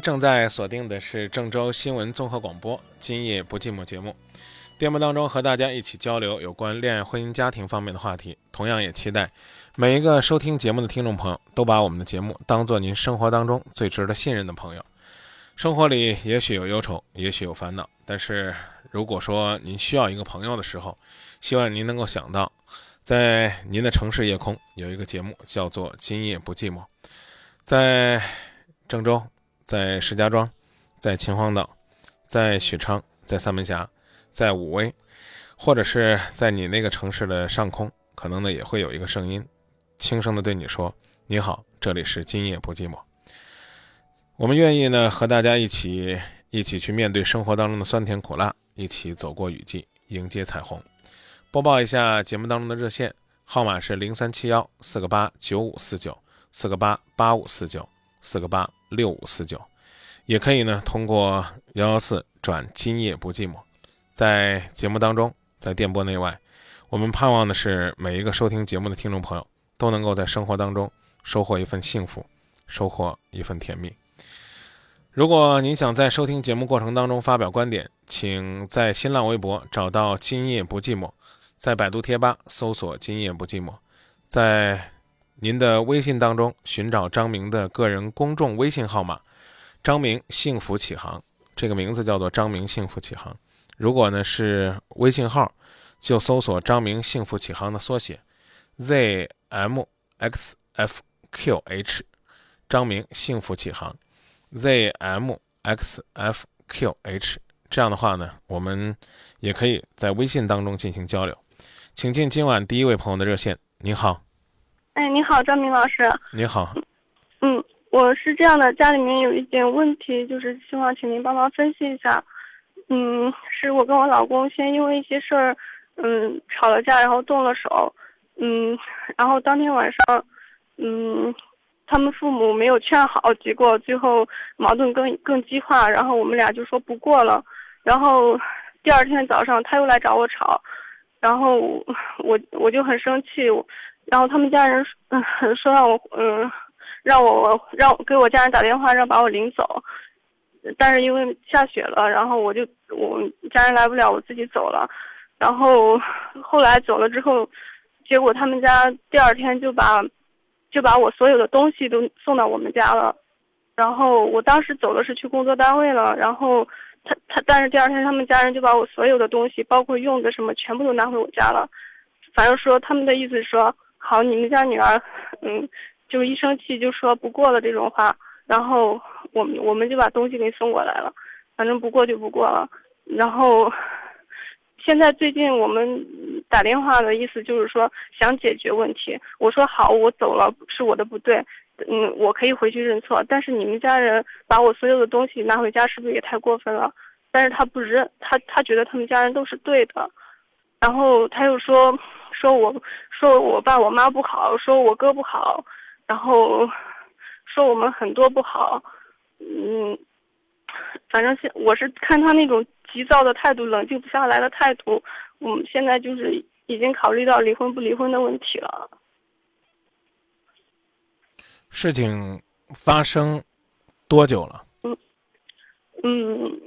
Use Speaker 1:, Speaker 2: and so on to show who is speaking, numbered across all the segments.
Speaker 1: 正在锁定的是郑州新闻综合广播《今夜不寂寞》节目。节目当中和大家一起交流有关恋爱、婚姻、家庭方面的话题。同样也期待每一个收听节目的听众朋友都把我们的节目当做您生活当中最值得信任的朋友。生活里也许有忧愁，也许有烦恼，但是如果说您需要一个朋友的时候，希望您能够想到，在您的城市夜空有一个节目叫做《今夜不寂寞》，在。郑州，在石家庄，在秦皇岛，在许昌，在三门峡，在武威，或者是在你那个城市的上空，可能呢也会有一个声音，轻声的对你说：“你好，这里是今夜不寂寞。”我们愿意呢和大家一起一起去面对生活当中的酸甜苦辣，一起走过雨季，迎接彩虹。播报一下节目当中的热线号码是零三七幺四个八九五四九四个八八五四九。四个八六五四九，也可以呢通过幺幺四转今夜不寂寞，在节目当中，在电波内外，我们盼望的是每一个收听节目的听众朋友都能够在生活当中收获一份幸福，收获一份甜蜜。如果您想在收听节目过程当中发表观点，请在新浪微博找到今夜不寂寞，在百度贴吧搜索今夜不寂寞，在。您的微信当中寻找张明的个人公众微信号码，张明幸福启航，这个名字叫做张明幸福启航。如果呢是微信号，就搜索张明幸福启航的缩写，zmxfqh，张明幸福启航，zmxfqh。这样的话呢，我们也可以在微信当中进行交流。请进今晚第一位朋友的热线，您好。
Speaker 2: 哎，你好，张明老师。
Speaker 1: 你好。
Speaker 2: 嗯，我是这样的，家里面有一点问题，就是希望请您帮忙分析一下。嗯，是我跟我老公先因为一些事儿，嗯，吵了架，然后动了手。嗯，然后当天晚上，嗯，他们父母没有劝好，结果最后矛盾更更激化，然后我们俩就说不过了。然后第二天早上他又来找我吵，然后我我就很生气。然后他们家人嗯说让我嗯让我让给我家人打电话让把我领走，但是因为下雪了，然后我就我家人来不了，我自己走了。然后后来走了之后，结果他们家第二天就把就把我所有的东西都送到我们家了。然后我当时走的是去工作单位了，然后他他但是第二天他们家人就把我所有的东西，包括用的什么全部都拿回我家了。反正说他们的意思是说。好，你们家女儿，嗯，就一生气就说不过了这种话，然后我们我们就把东西给送过来了，反正不过就不过了。然后现在最近我们打电话的意思就是说想解决问题。我说好，我走了是我的不对，嗯，我可以回去认错。但是你们家人把我所有的东西拿回家，是不是也太过分了？但是他不认，他他觉得他们家人都是对的，然后他又说。说我说我爸我妈不好，说我哥不好，然后说我们很多不好，嗯，反正现我是看他那种急躁的态度，冷静不下来的态度，我们现在就是已经考虑到离婚不离婚的问题了。
Speaker 1: 事情发生多久了？
Speaker 2: 嗯嗯，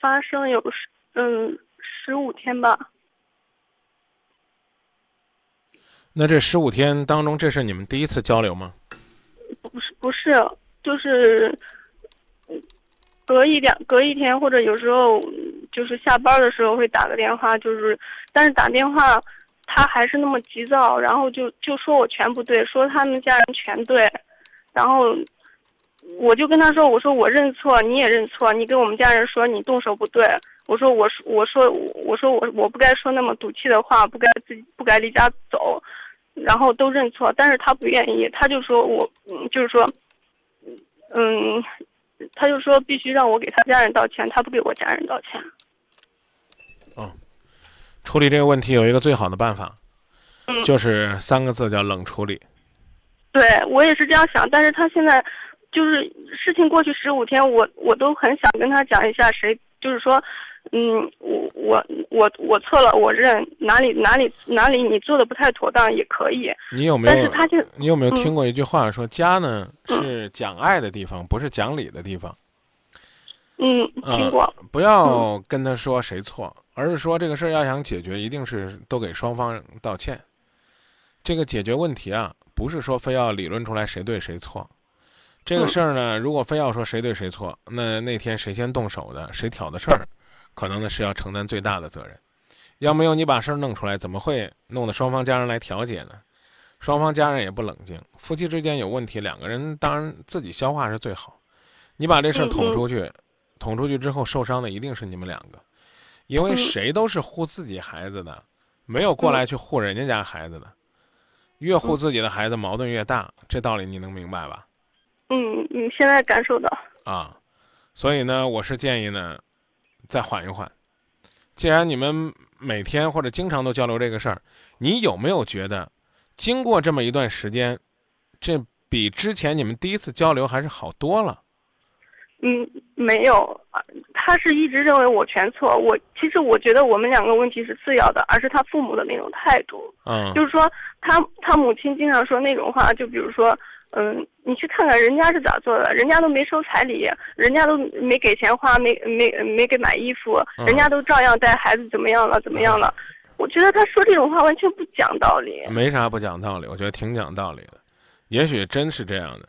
Speaker 2: 发生有十嗯十五天吧。
Speaker 1: 那这十五天当中，这是你们第一次交流吗？
Speaker 2: 不是，不是，就是隔一两隔一天，或者有时候就是下班的时候会打个电话，就是但是打电话他还是那么急躁，然后就就说我全不对，说他们家人全对，然后我就跟他说，我说我认错，你也认错，你跟我们家人说你动手不对，我说我说我说我说我我不该说那么赌气的话，不该自己不该离家走，然后都认错，但是他不愿意，他就说我嗯就是说嗯，他就说必须让我给他家人道歉，他不给我家人道歉。
Speaker 1: 哦处理这个问题有一个最好的办法，
Speaker 2: 嗯
Speaker 1: 就是三个字叫冷处理。
Speaker 2: 对我也是这样想，但是他现在就是事情过去十五天，我我都很想跟他讲一下谁，就是说，嗯，我我我我错了，我认哪里哪里哪里你做的不太妥当也可以，
Speaker 1: 你有没有？
Speaker 2: 但是他就
Speaker 1: 你有没有
Speaker 2: 嗯
Speaker 1: 听过一句话说，家呢
Speaker 2: 嗯
Speaker 1: 是讲爱的地方，不是讲理的地方。
Speaker 2: 嗯
Speaker 1: 啊
Speaker 2: 听过，
Speaker 1: 不要跟他说谁错，而是说这个事儿要想解决，一定是都给双方道歉。这个解决问题啊，不是说非要理论出来谁对谁错。这个
Speaker 2: 嗯
Speaker 1: 事儿呢，如果非要说谁对谁错，那那天谁先动手的，谁挑的事儿，可能呢是要承担最大的责任。要没有你把事儿弄出来，怎么会弄得双方家人来调解呢？双方家人也不冷静，夫妻之间有问题，两个人当然自己消化是最好。你把这事儿捅出去，捅出去之后受伤的一定是你们两个，因为
Speaker 2: 嗯
Speaker 1: 谁都是护自己孩子的，没有过来去护人家家孩子的。越护自己的孩子，矛盾越大，这道理你能明白吧？
Speaker 2: 嗯你，现在感受到，
Speaker 1: 啊，所以呢，我是建议呢，再缓一缓。既然你们每天或者经常都交流这个事儿，你有没有觉得，经过这么一段时间，这比之前你们第一次交流还是好多了？
Speaker 2: 嗯没有，啊他是一直认为我全错，我其实我觉得我们两个问题是次要的，而是他父母的那种态度。
Speaker 1: 嗯，
Speaker 2: 就是说他他母亲经常说那种话，就比如说，嗯，你去看看人家是咋做的，人家都没收彩礼，人家都没给钱花，没没没给买衣服，
Speaker 1: 嗯
Speaker 2: 人家都照样带孩子怎么样了怎么样了。我觉得他说这种话完全不讲道理。
Speaker 1: 没啥不讲道理，我觉得挺讲道理的。也许真是这样的。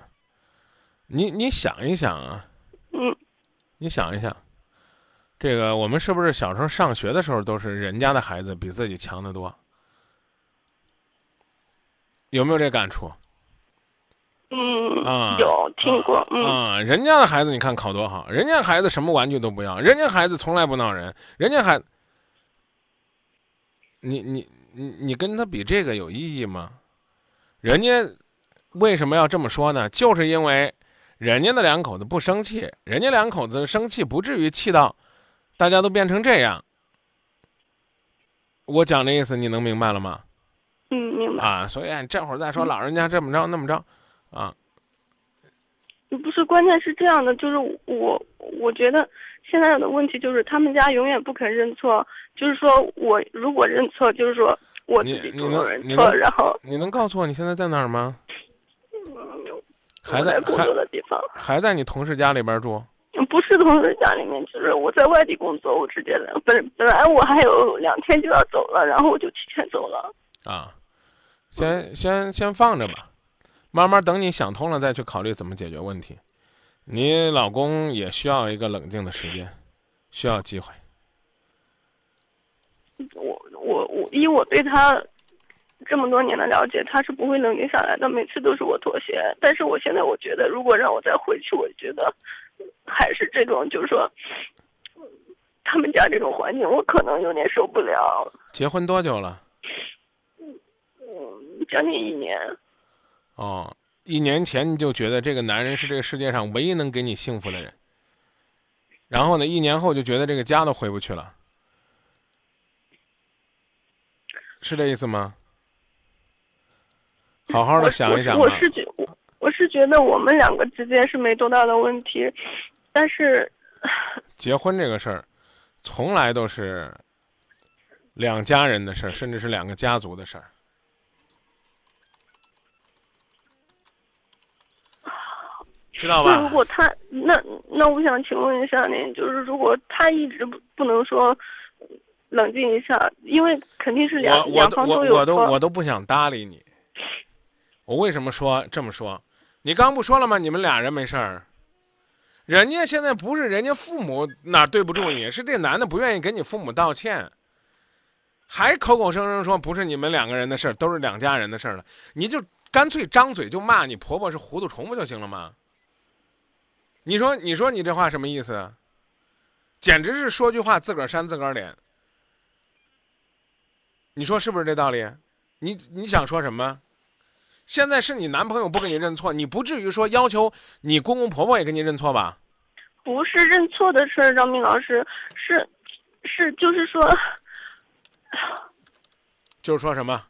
Speaker 1: 你你想一想啊，
Speaker 2: 嗯
Speaker 1: 你想一想，这个我们是不是小时候上学的时候都是人家的孩子比自己强得多？有没有这感触
Speaker 2: 嗯，
Speaker 1: 啊？
Speaker 2: 有听过，嗯
Speaker 1: 啊，人家的孩子你看考多好，人家孩子什么玩具都不要，人家孩子从来不闹人，人家孩，你你你你跟他比这个有意义吗？人家为什么要这么说呢？就是因为人家的两口子不生气，人家两口子生气不至于气到大家都变成这样。我讲的意思你能明白了吗？
Speaker 2: 嗯，明白。
Speaker 1: 啊，所以哎这会儿再说老人家这么着那么着，啊，
Speaker 2: 不是，关键是这样的，就是我我觉得现在的问题就是他们家永远不肯认错，就是说我如果认错，就是说我自己主动
Speaker 1: 能
Speaker 2: 认错，然后
Speaker 1: 你能告诉我你现在在哪儿吗？还
Speaker 2: 在工作的地方，
Speaker 1: 还在你同事家里边住？
Speaker 2: 不是同事家里面，就是我在外地工作，我直接来。本本来我还有两天就要走了，然后我就提前走了。
Speaker 1: 啊，先先先放着吧，慢慢等你想通了再去考虑怎么解决问题。你老公也需要一个冷静的时间，需要机会。
Speaker 2: 我我我以我对他这么多年的了解，他是不会冷静下来的，每次都是我妥协。但是我现在我觉得，如果让我再回去，我觉得还是这种，就是说，他们家这种环境，我可能有点受不了。
Speaker 1: 结婚多久了？
Speaker 2: 嗯，将近一年。
Speaker 1: 哦，一年前你就觉得这个男人是这个世界上唯一能给你幸福的人，然后呢，一年后就觉得这个家都回不去了，是这意思吗？好好的想一想吧
Speaker 2: 我是。我是觉我我是觉得我们两个之间是没多大的问题，但是
Speaker 1: 结婚这个事儿，从来都是两家人的事儿，甚至是两个家族的事儿。知道
Speaker 2: 那如？果他那那我想请问一下您，就是如果他一直不不能说冷静一下，因为肯定是两
Speaker 1: 我我都
Speaker 2: 两方有
Speaker 1: 我我都。我都不想搭理你。我为什么说这么说？你刚不说了吗？你们俩人没事儿。人家现在不是人家父母哪对不住你，是这男的不愿意给你父母道歉。还口口声声说不是你们两个人的事儿，都是两家人的事儿了，你就干脆张嘴就骂你婆婆是糊涂虫不就行了吗？你说，你说你这话什么意思？啊？简直是说句话自个儿扇自个儿脸。你说是不是这道理？你你想说什么？现在是你男朋友不给你认错，你不至于说要求你公公婆婆也给你认错吧？
Speaker 2: 不是认错的事儿，张明老师，是是就是说，
Speaker 1: 就是说什么？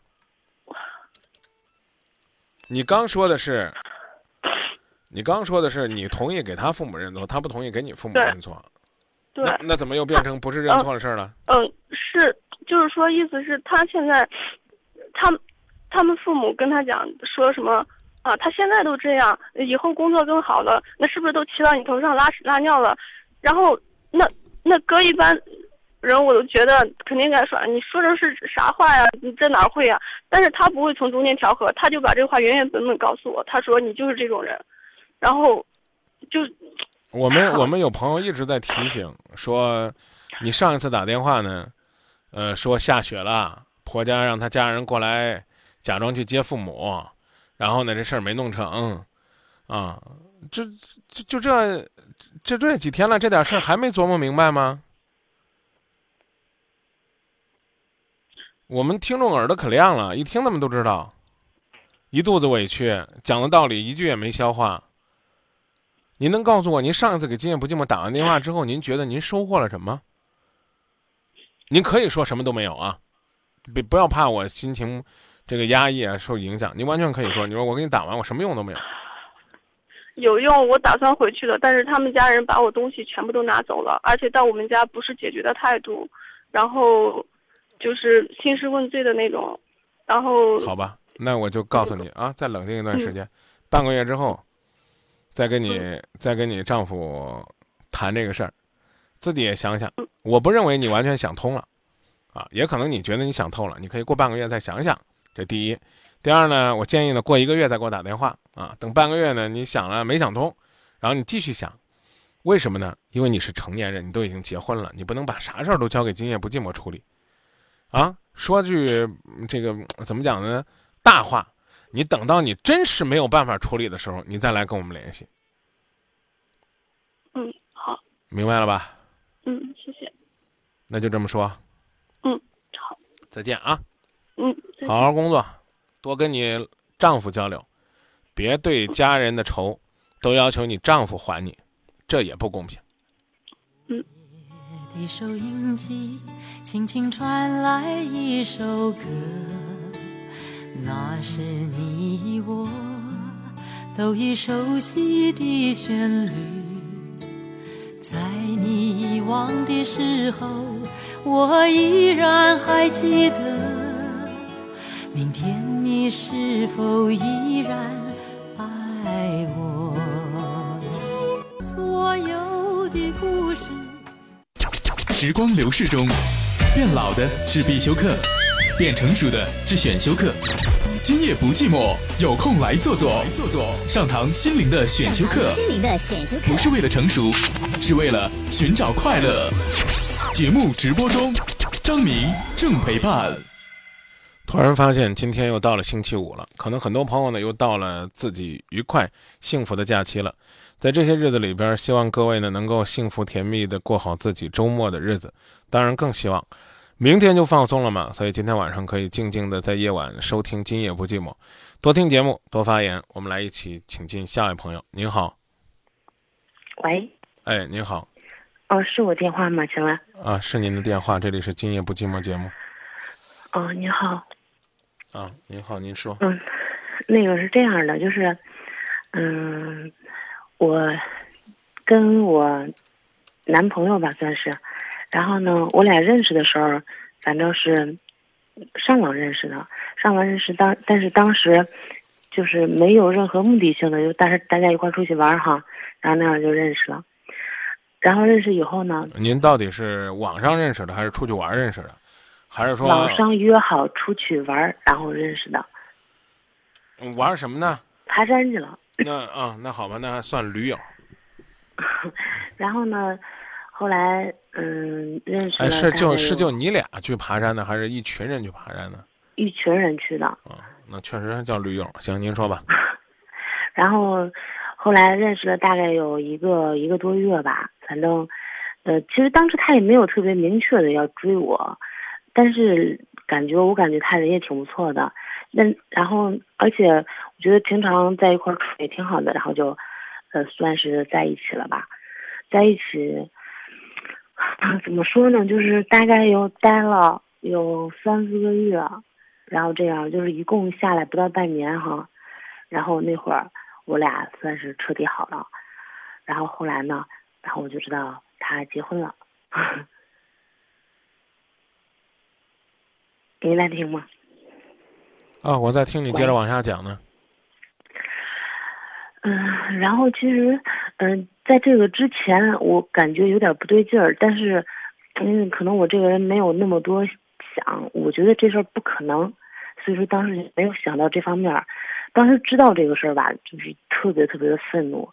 Speaker 1: 你刚说的是，你刚说的是你同意给他父母认错，他不同意给你父母认错。
Speaker 2: 对。
Speaker 1: 那那怎么又变成不是认错的事儿了？
Speaker 2: 嗯，是就是说，意思是他现在，他。他们父母跟他讲说什么啊？他现在都这样，以后工作更好了，那是不是都骑到你头上拉屎拉尿了？然后那那搁一般人，我都觉得肯定该说，你说的是啥话呀？你在哪会呀？但是他不会从中间调和，他就把这话原原本本告诉我。他说你就是这种人，然后就
Speaker 1: 我们我们有朋友一直在提醒说，你上一次打电话呢，呃，说下雪了，婆家让他家人过来。假装去接父母，然后呢，这事儿没弄成，啊，这就就这这这几天了，这点事儿还没琢磨明白吗？我们听众耳朵可亮了，一听他们都知道，一肚子委屈，讲的道理一句也没消化。您能告诉我，您上一次给今夜不寂寞打完电话之后，您觉得您收获了什么？您可以说什么都没有啊，别不要怕我心情。这个压抑啊，受影响，您完全可以说，你说我给你打完，我什么用都没有。
Speaker 2: 有用，我打算回去的，但是他们家人把我东西全部都拿走了，而且到我们家不是解决的态度，然后就是兴师问罪的那种，然后
Speaker 1: 好吧，那我就告诉你啊，再冷静一段时间，半个月之后，再跟你再跟你丈夫谈这个事儿，自己也想想，我不认为你完全想通了，啊，也可能你觉得你想透了，你可以过半个月再想想。这第一，第二呢？我建议呢，过一个月再给我打电话啊。等半个月呢，你想了没想通，然后你继续想，为什么呢？因为你是成年人，你都已经结婚了，你不能把啥事儿都交给今夜不寂寞处理，啊？说句这个怎么讲呢？大话，你等到你真是没有办法处理的时候，你再来跟我们联系。
Speaker 2: 嗯，好，
Speaker 1: 明白了吧？
Speaker 2: 嗯，谢谢。
Speaker 1: 那就这么说。
Speaker 2: 嗯，好，
Speaker 1: 再见啊。
Speaker 2: 嗯，
Speaker 1: 好好工作，多跟你丈夫交流，别对家人的仇都要求你丈夫还你，这也不公平。
Speaker 2: 嗯。
Speaker 3: 的收音机轻轻传来一首歌，那是你我都已熟悉的旋律，在你遗忘的时候，我依然还记得。明天你是否依然爱我？所有的故事。
Speaker 4: 时光流逝中，变老的是必修课，变成熟的是选修课。今夜不寂寞，有空来坐坐，坐坐上堂心灵的选修课。
Speaker 5: 心灵的选修课，
Speaker 4: 不是为了成熟，是为了寻找快乐。节目直播中，张明正陪伴。
Speaker 1: 突然发现今天又到了星期五了，可能很多朋友呢又到了自己愉快幸福的假期了。在这些日子里边，希望各位呢能够幸福甜蜜的过好自己周末的日子。当然，更希望明天就放松了嘛。所以今天晚上可以静静的在夜晚收听《今夜不寂寞》，多听节目，多发言。我们来一起请进下一位朋友。您好，
Speaker 6: 喂，
Speaker 1: 哎，您好，
Speaker 6: 哦，是我电话吗？请问
Speaker 1: 啊，是您的电话，这里是《今夜不寂寞》节目。
Speaker 6: 哦，您好。
Speaker 1: 啊，您好，您说。
Speaker 6: 嗯，那个是这样的，就是，嗯，我跟我男朋友吧，算是，然后呢，我俩认识的时候，反正是上网认识的，上网认识当，但是当时就是没有任何目的性的，就大大家一块出去玩哈，然后那样就认识了，然后认识以后呢，
Speaker 1: 您到底是网上认识的，还是出去玩认识的？还是说
Speaker 6: 网上约好出去玩，然后认识的。
Speaker 1: 玩什么呢？
Speaker 6: 爬山去了。
Speaker 1: 那啊，那好吧，那还算驴友。
Speaker 6: 然后呢，后来嗯，认识
Speaker 1: 哎，是就是就你俩去爬山呢，还是一群人去爬山呢？
Speaker 6: 一群人去的，
Speaker 1: 啊，那确实叫驴友。行，您说吧。
Speaker 6: 然后后来认识了大概有一个一个多月吧，反正，呃，其实当时他也没有特别明确的要追我，但是感觉我感觉他人也挺不错的，那然后而且我觉得平常在一块儿处也挺好的，然后就，呃，算是在一起了吧，在一起，啊，怎么说呢，就是大概有待了有三四个月，然后这样就是一共下来不到半年哈，然后那会儿我俩算是彻底好了，然后后来呢，然后我就知道他结婚了，您来听吗？
Speaker 1: 啊，我在听你接着往下讲呢。
Speaker 6: 嗯，然后其实，嗯，在这个之前，我感觉有点不对劲儿，但是，嗯，可能我这个人没有那么多想，我觉得这事儿不可能，所以说当时没有想到这方面儿。当时知道这个事儿吧，就是特别特别的愤怒，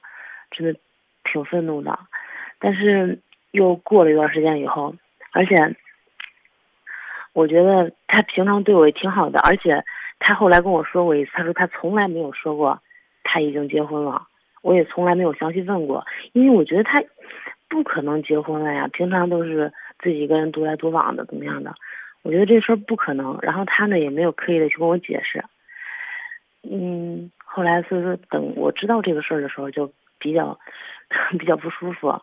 Speaker 6: 真的挺愤怒的。但是又过了一段时间以后，而且我觉得他平常对我也挺好的，而且他后来跟我说过一次，他说他从来没有说过他已经结婚了，我也从来没有详细问过，因为我觉得他不可能结婚了呀，平常都是自己一个人独来独往的，怎么样的？我觉得这事儿不可能。然后他呢也没有刻意的去跟我解释，嗯，后来所以说等我知道这个事儿的时候，就比较 比较不舒服，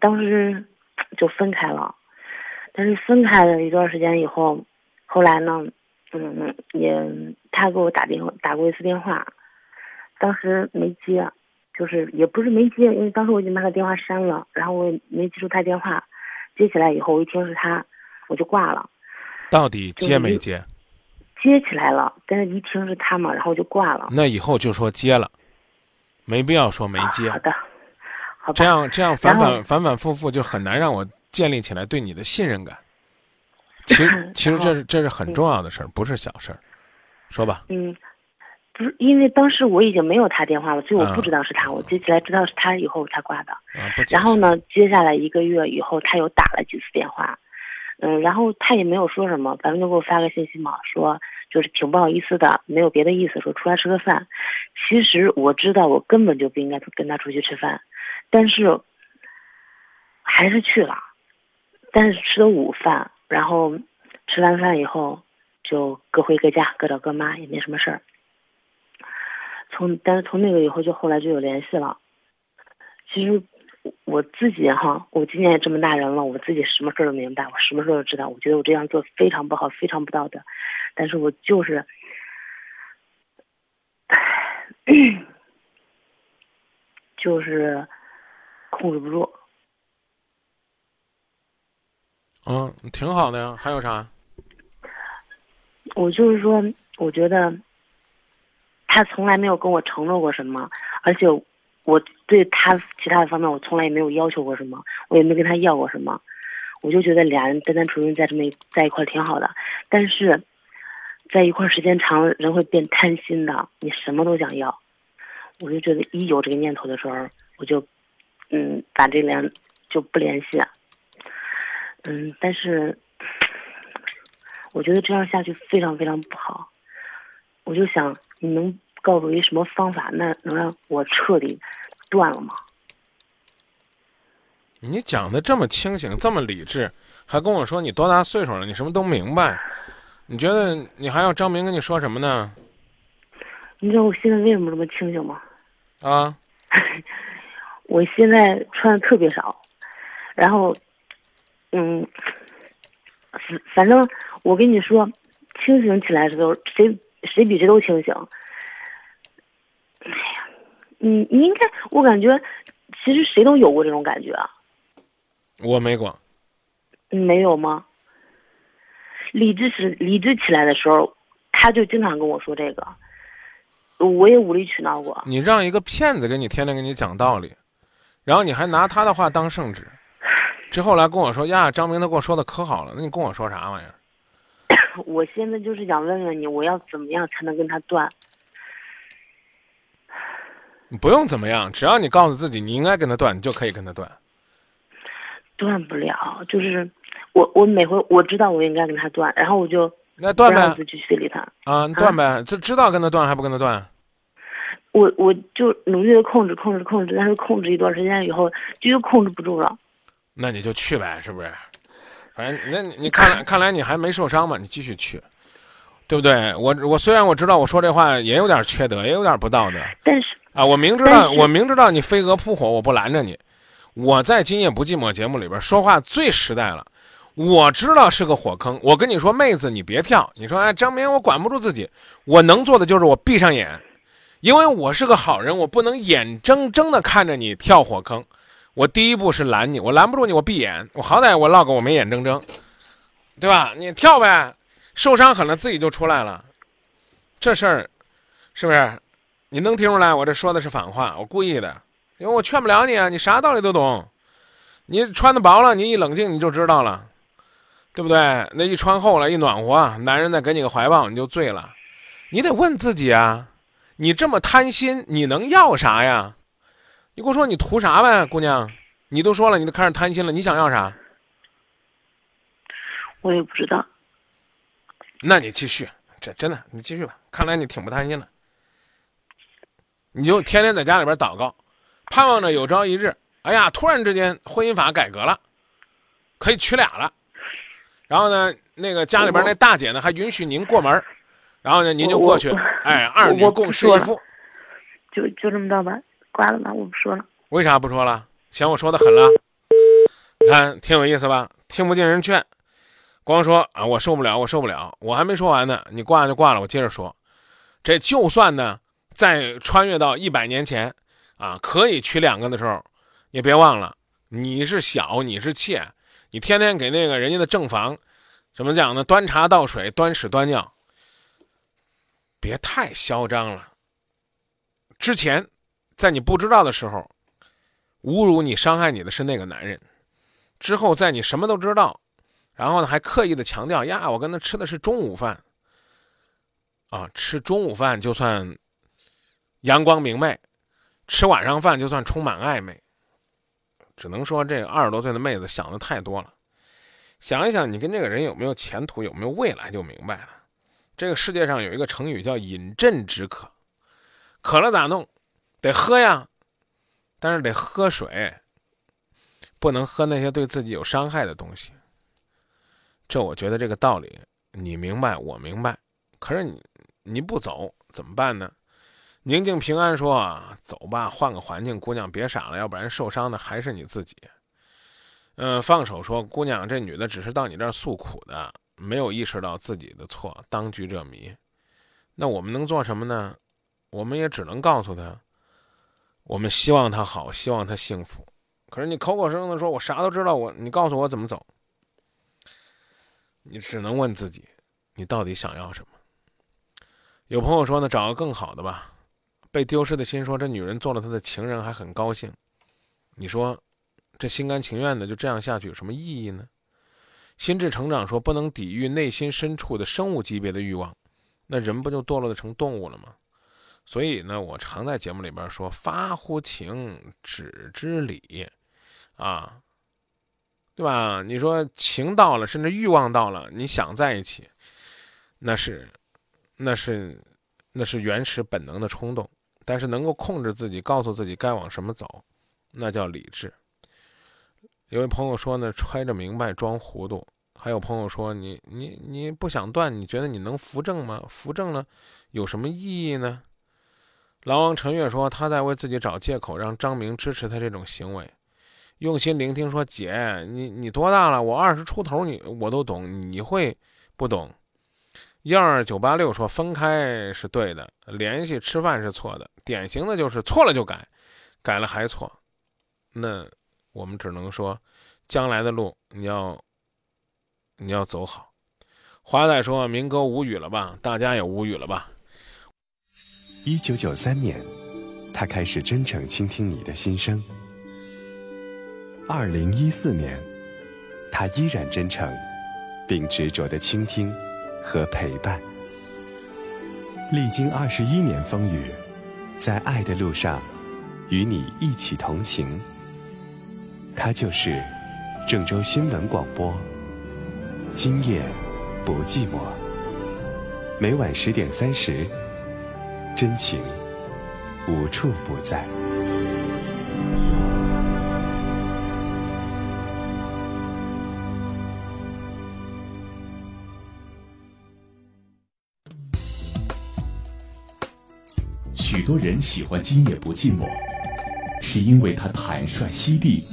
Speaker 6: 当时就分开了。但是分开了一段时间以后，后来呢，嗯，也他给我打电话打过一次电话，当时没接，就是也不是没接，因为当时我已经把他电话删了，然后我也没接住他电话，接起来以后我一听是他，我就挂了。
Speaker 1: 到底接没接？
Speaker 6: 接起来了，但是一听是他嘛，然后我就挂了。
Speaker 1: 那以后就说接了，没必要说没接。
Speaker 6: 好的，好吧。
Speaker 1: 这样这样反反反反复复就很难让我建立起来对你的信任感。其实其实这是这是很重要的事儿，不是小事儿。说吧，
Speaker 6: 嗯，不是，因为当时我已经没有他电话了，所以我
Speaker 1: 啊
Speaker 6: 不知道是他。我接起来知道是他以后才挂的。然后呢，接下来一个月以后，他又打了几次电话，嗯，然后他也没有说什么，反正就给我发个信息嘛，说就是挺不好意思的，没有别的意思，说出来吃个饭。其实我知道我根本就不应该跟他出去吃饭，但是还是去了，但是吃了午饭，然后吃完饭以后就各回各家，各找各妈，也没什么事儿。从但是从那个以后，就后来就有联系了。其实我自己哈，我今年也这么大人了，我自己什么事儿都明白，我什么事儿都知道。我觉得我这样做非常不好，非常不道德，但是我就是，就是控制不住。
Speaker 1: 嗯，挺好的呀。还有啥？
Speaker 6: 我就是说，我觉得他从来没有跟我承诺过什么，而且我对他其他的方面，我从来也没有要求过什么，我也没跟他要过什么。我就觉得俩人单单纯纯在这么在一块挺好的，但是在一块时间长了，人会变贪心的，你什么都想要。我就觉得一有这个念头的时候，我就嗯把这俩就不联系。嗯，但是我觉得这样下去非常非常不好。我就想，你能告诉我一什么方法，那能让我彻底断了吗？
Speaker 1: 你讲的这么清醒，这么理智，还跟我说你多大岁数了，你什么都明白。你觉得你还要张明跟你说什么呢？
Speaker 6: 你知道我现在为什么这么清醒吗？
Speaker 1: 啊，
Speaker 6: 我现在穿的特别少，然后，嗯，反反正我跟你说，清醒起来的时候，谁谁比谁都清醒。你应该，我感觉其实谁都有过这种感觉啊，
Speaker 1: 我没过。
Speaker 6: 没有吗？理智是理智起来的时候，他就经常跟我说这个，我也无理取闹过。
Speaker 1: 你让一个骗子给你天天给你讲道理，然后你还拿他的话当圣旨，之后来跟我说呀，张明他跟我说的可好了，那你跟我说啥玩意儿？
Speaker 6: 我现在就是想问问你，我要怎么样才能跟他断？
Speaker 1: 你不用怎么样，只要你告诉自己你应该跟他断，你就可以跟他断。
Speaker 6: 断不了，就是我我每回我知道我应该跟他断，然后我就
Speaker 1: 那断呗
Speaker 6: 自己去理他。
Speaker 1: 啊，断呗，就知道跟他断还不跟他断？
Speaker 6: 我我就努力的控制控制控制，但是控制一段时间以后，就又控制不住了。
Speaker 1: 那你就去呗，是不是？反正那你你看来看来你还没受伤嘛，你继续去，对不对？我我虽然我知道我说这话也有点缺德，也有点不道德
Speaker 6: 但是
Speaker 1: 啊，我明知道我明知道你飞蛾扑火，我不拦着你。我在《今夜不寂寞》节目里边说话最实在了，我知道是个火坑。我跟你说，妹子，你别跳。你说，哎，张明，我管不住自己，我能做的就是我闭上眼，因为我是个好人，我不能眼睁睁的看着你跳火坑。我第一步是拦你，我拦不住你，我闭眼，我好歹我落个我没眼睁睁，对吧？你跳呗，受伤狠了自己就出来了。这事儿，是不是？你能听出来我这说的是反话？我故意的，因为我劝不了你啊，你啥道理都懂。你穿的薄了，你一冷静你就知道了，对不对？那一穿厚了，一暖和，男人再给你个怀抱，你就醉了。你得问自己啊，你这么贪心，你能要啥呀？你给我说你图啥呗，姑娘？你都说了，你都开始贪心了，你想要啥？
Speaker 6: 我也不知道。
Speaker 1: 那你继续，这真的你继续吧。看来你挺不贪心的，你就天天在家里边祷告，盼望着有朝一日，哎呀，突然之间婚姻法改革了，可以娶俩了。然后呢，那个家里边那大姐呢还允许您过门儿然后呢您就过去哎，二女共侍一夫。
Speaker 6: 就就这么着吧，挂了吧，我不说了。
Speaker 1: 为啥不说了？嫌我说的狠了？你看挺有意思吧？听不进人劝，光说啊我受不了，我受不了，我还没说完呢，你挂就挂了，我接着说。这就算呢，再穿越到一百年前，啊，可以娶两个的时候，你别忘了，你是小，你是妾，你天天给那个人家的正房，怎么讲呢？端茶倒水，端屎端尿，别太嚣张了。之前，在你不知道的时候，侮辱你、伤害你的是那个男人。之后，在你什么都知道，然后呢，还刻意的强调呀，我跟他吃的是中午饭。啊，吃中午饭就算阳光明媚，吃晚上饭就算充满暧昧。只能说这二十多岁的妹子想的太多了。想一想，你跟这个人有没有前途，有没有未来，就明白了。这个世界上有一个成语叫“饮鸩止渴”，渴了咋弄？得喝呀，但是得喝水，不能喝那些对自己有伤害的东西。这我觉得这个道理你明白，我明白。可是你你不走怎么办呢？宁静平安说：“啊，走吧，换个环境，姑娘别傻了，要不然受伤的还是你自己。”嗯，放手说：“姑娘，这女的只是到你这儿诉苦的，没有意识到自己的错，当局者迷。那我们能做什么呢？我们也只能告诉她，我们希望她好，希望她幸福。可是你口口声声的说我啥都知道，我你告诉我怎么走？你只能问自己，你到底想要什么？有朋友说呢，找个更好的吧。被丢失的心说，这女人做了他的情人还很高兴。你说，这心甘情愿的就这样下去有什么意义呢？心智成长说，不能抵御内心深处的生物级别的欲望，那人不就堕落的成动物了吗？所以呢，我常在节目里边说，发乎情，止之礼，啊，对吧？你说情到了，甚至欲望到了，你想在一起，那是，那是，那是原始本能的冲动。但是能够控制自己，告诉自己该往什么走，那叫理智。有位朋友说呢，揣着明白装糊涂；还有朋友说，你你你不想断，你觉得你能扶正吗？扶正了，有什么意义呢？狼王陈月说，他在为自己找借口，让张明支持他这种行为。用心聆听说，姐，你你多大了？我二十出头，你我都懂，你会不懂？幺二九八六说分开是对的，联系吃饭是错的，典型的就是错了就改，改了还错。那我们只能说，将来的路你要你要走好。华仔说明哥无语了吧？大家也无语了吧？
Speaker 5: 一九九三年，他开始真诚倾听你的心声。二零一四年，他依然真诚，并执着的倾听。和陪伴，历经二十一年风雨，在爱的路上，与你一起同行。他就是郑州新闻广播，今夜不寂寞。每晚十点三十，真情无处不在。
Speaker 4: 多人喜欢今夜不寂寞，是因为它坦率犀利。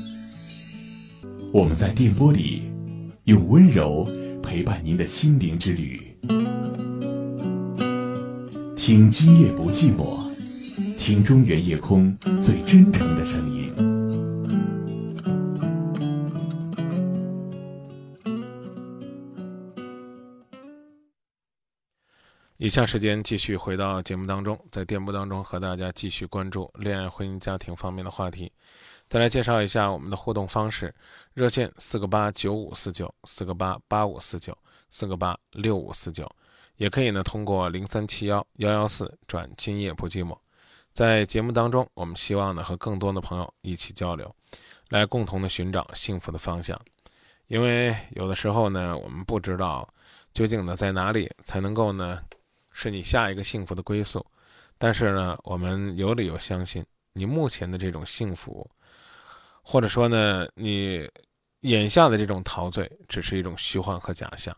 Speaker 4: 我们在电波里，用温柔陪伴您的心灵之旅。听今夜不寂寞，听中原夜空最真诚的声音。
Speaker 1: 以下时间继续回到节目当中，在电波当中和大家继续关注恋爱、婚姻、家庭方面的话题。再来介绍一下我们的互动方式：热线四个八九五四九，四个八八五四九，四个八六五四九，也可以呢通过零三七幺幺幺四转今夜不寂寞。在节目当中，我们希望呢和更多的朋友一起交流，来共同的寻找幸福的方向。因为有的时候呢，我们不知道究竟呢在哪里才能够呢。是你下一个幸福的归宿，但是呢，我们有理由相信，你目前的这种幸福，或者说呢，你眼下的这种陶醉，只是一种虚幻和假象。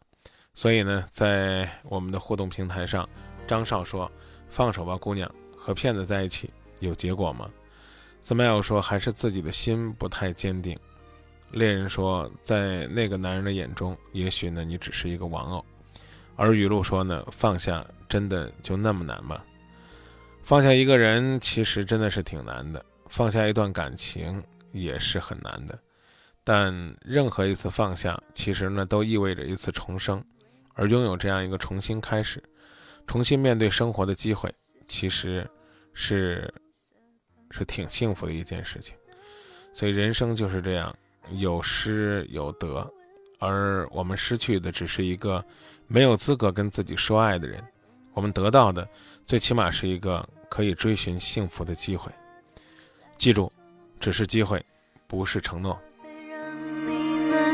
Speaker 1: 所以呢，在我们的互动平台上，张少说：“放手吧，姑娘，和骗子在一起有结果吗？”Smile 说：“还是自己的心不太坚定。”猎人说：“在那个男人的眼中，也许呢，你只是一个玩偶。”而雨露说呢：“放下。”真的就那么难吗？放下一个人其实真的是挺难的，放下一段感情也是很难的。但任何一次放下，其实呢都意味着一次重生，而拥有这样一个重新开始、重新面对生活的机会，其实是是挺幸福的一件事情。所以人生就是这样，有失有得，而我们失去的只是一个没有资格跟自己说爱的人。我们得到的，最起码是一个可以追寻幸福的机会。记住，只是机会，不是承诺。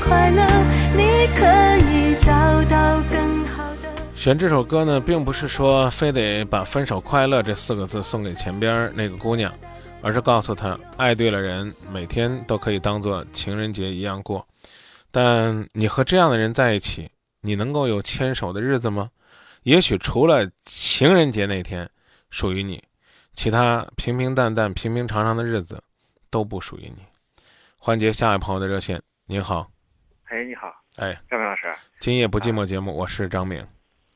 Speaker 7: 快乐，你可以找到更好的。
Speaker 1: 选这首歌呢，并不是说非得把“分手快乐”这四个字送给前边那个姑娘，而是告诉她，爱对了人，每天都可以当做情人节一样过。但你和这样的人在一起，你能够有牵手的日子吗？也许除了情人节那天属于你，其他平平淡淡、平平常常的日子都不属于你。环节下一位朋友的热线，您好。
Speaker 8: 哎，你好，
Speaker 1: 哎，
Speaker 8: 张明老师，
Speaker 1: 今夜不寂寞节目，我是张明。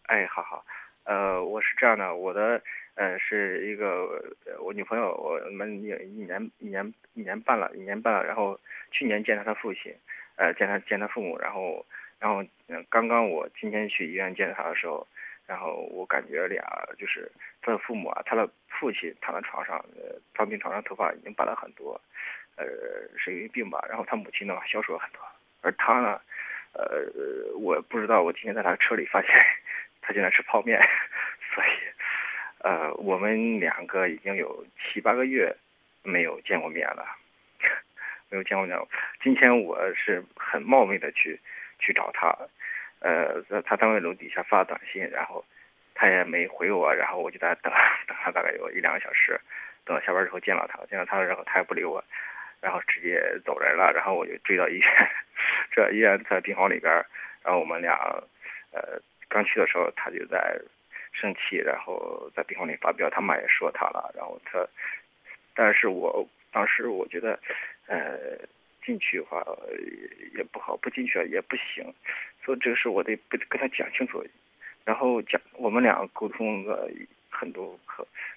Speaker 8: 哎，好好，呃，我是这样的，我的呃是一个我女朋友，我们一一年一年一年半了，一年半了，然后去年见她的父亲，呃，见她见她父母，然后然后嗯，刚刚我今天去医院见她的时候，然后我感觉俩就是她的父母啊，她的父亲躺在床上，呃，躺病床上，头发已经白了很多，呃，是因为病吧，然后她母亲呢消瘦了很多。而他呢，呃，我不知道，我今天在他车里发现他竟然吃泡面，所以，呃，我们两个已经有七八个月没有见过面了，没有见过面。今天我是很冒昧的去去找他，呃，在他单位楼底下发短信，然后他也没回我，然后我就在等 等他大概有一两个小时，等到下班之后见到他，见到他了之后他也不理我。然后直接走人了，然后我就追到医院，这医院在病房里边，然后我们俩，呃，刚去的时候他就在生气，然后在病房里发飙，他妈也说他了，然后他，但是我当时我觉得，呃，进去的话也不好，不进去也不行，所以这个事我得跟跟他讲清楚，然后讲我们俩沟通了很多，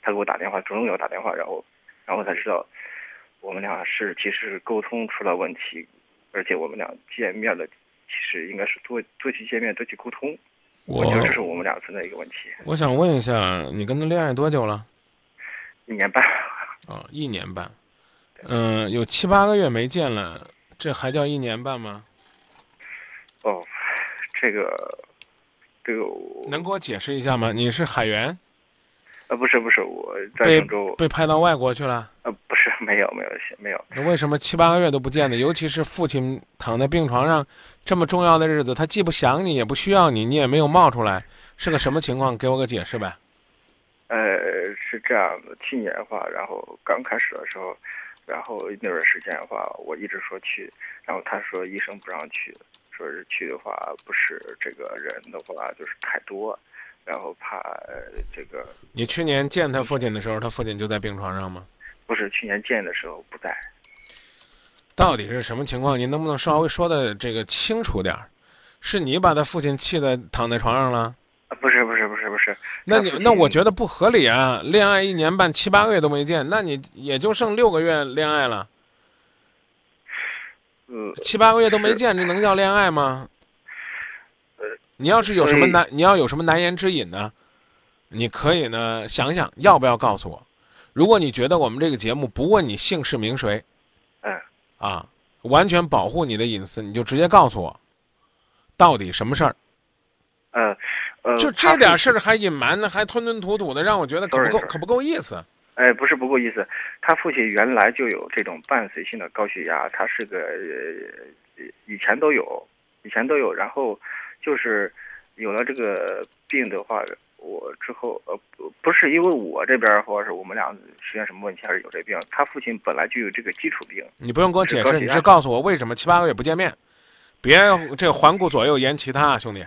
Speaker 8: 他给我打电话，主动给我打电话，然后，然后才知道。我们俩是其实沟通出了问题，而且我们俩见面了其实应该是多多去见面，多去沟通。
Speaker 1: 我
Speaker 8: 觉得这是我们俩存在一个问题。
Speaker 1: 我想问一下，你跟他恋爱多久了？
Speaker 8: 一年半。
Speaker 1: 啊，一年半。嗯，有七八个月没见了，这还叫一年半吗？
Speaker 8: 哦，这个，这个
Speaker 1: 能给我解释一下吗？你是海员？
Speaker 8: 呃，不是不是，我在
Speaker 1: 被
Speaker 8: 郑州。
Speaker 1: 被派到外国去了？
Speaker 8: 呃，不是，没有没有没有。
Speaker 1: 那为什么七八个月都不见呢？尤其是父亲躺在病床上，这么重要的日子，他既不想你，也不需要你，你也没有冒出来，是个什么情况？给我个解释呗。
Speaker 8: 呃，是这样的，去年的话，然后刚开始的时候，然后那段时间的话，我一直说去，然后他说医生不让去，说是去的话不是这个人的话就是太多。然后怕这个，
Speaker 1: 你去年见他父亲的时候，他父亲就在病床上吗？
Speaker 8: 不是，去年见的时候不在。
Speaker 1: 到底是什么情况？您能不能稍微说的这个清楚点儿？是你把他父亲气的躺在床上了？
Speaker 8: 不是，不是，不是，不是。
Speaker 1: 那你那我觉得不合理啊！恋爱一年半七八个月都没见，那你也就剩六个月恋爱了。
Speaker 8: 嗯，
Speaker 1: 七八个月都没见，这能叫恋爱吗？你要是有什么难，你要有什么难言之隐呢？你可以呢想想要不要告诉我。如果你觉得我们这个节目不问你姓氏名谁，
Speaker 8: 嗯，
Speaker 1: 啊，完全保护你的隐私，你就直接告诉我，到底什么事儿？
Speaker 8: 呃，呃，
Speaker 1: 就这点事儿还隐瞒呢，还吞吞吐吐的，让我觉得可不够，可不够意思。
Speaker 8: 哎，不是不够意思，他父亲原来就有这种伴随性的高血压，他是个以前都有，以前都有，然后。就是有了这个病的话，我之后呃不不是因为我这边或者是我们俩出现什么问题，还是有这病。他父亲本来就有这个基础病。
Speaker 1: 你不用给我解释，你是告诉我为什么七八个月不见面，别这个环顾左右言其他，兄弟。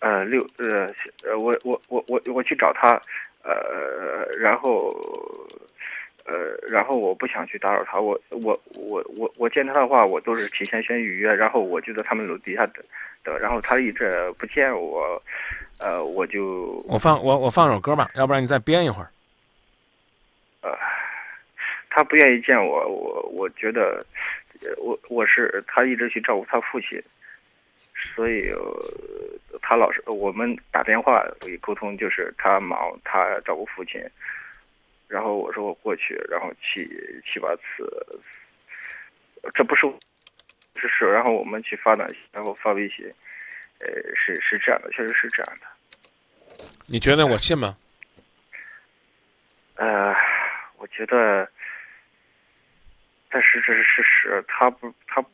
Speaker 8: 呃，六呃呃，我我我我我去找他，呃，然后。呃，然后我不想去打扰他，我我我我我见他的话，我都是提前先预约，然后我就在他们楼底下等，等，然后他一直不见我，呃，我就
Speaker 1: 我放我我放首歌吧，要不然你再编一会儿。
Speaker 8: 呃，他不愿意见我，我我觉得，我我是他一直去照顾他父亲，所以他老是我们打电话沟通，就是他忙，他照顾父亲。然后我说我过去，然后七七八次，这不是是是，然后我们去发短信，然后发微信，呃，是是这样的，确实是这样的。
Speaker 1: 你觉得我信吗？
Speaker 8: 呃，我觉得，但是这是事实，他不他，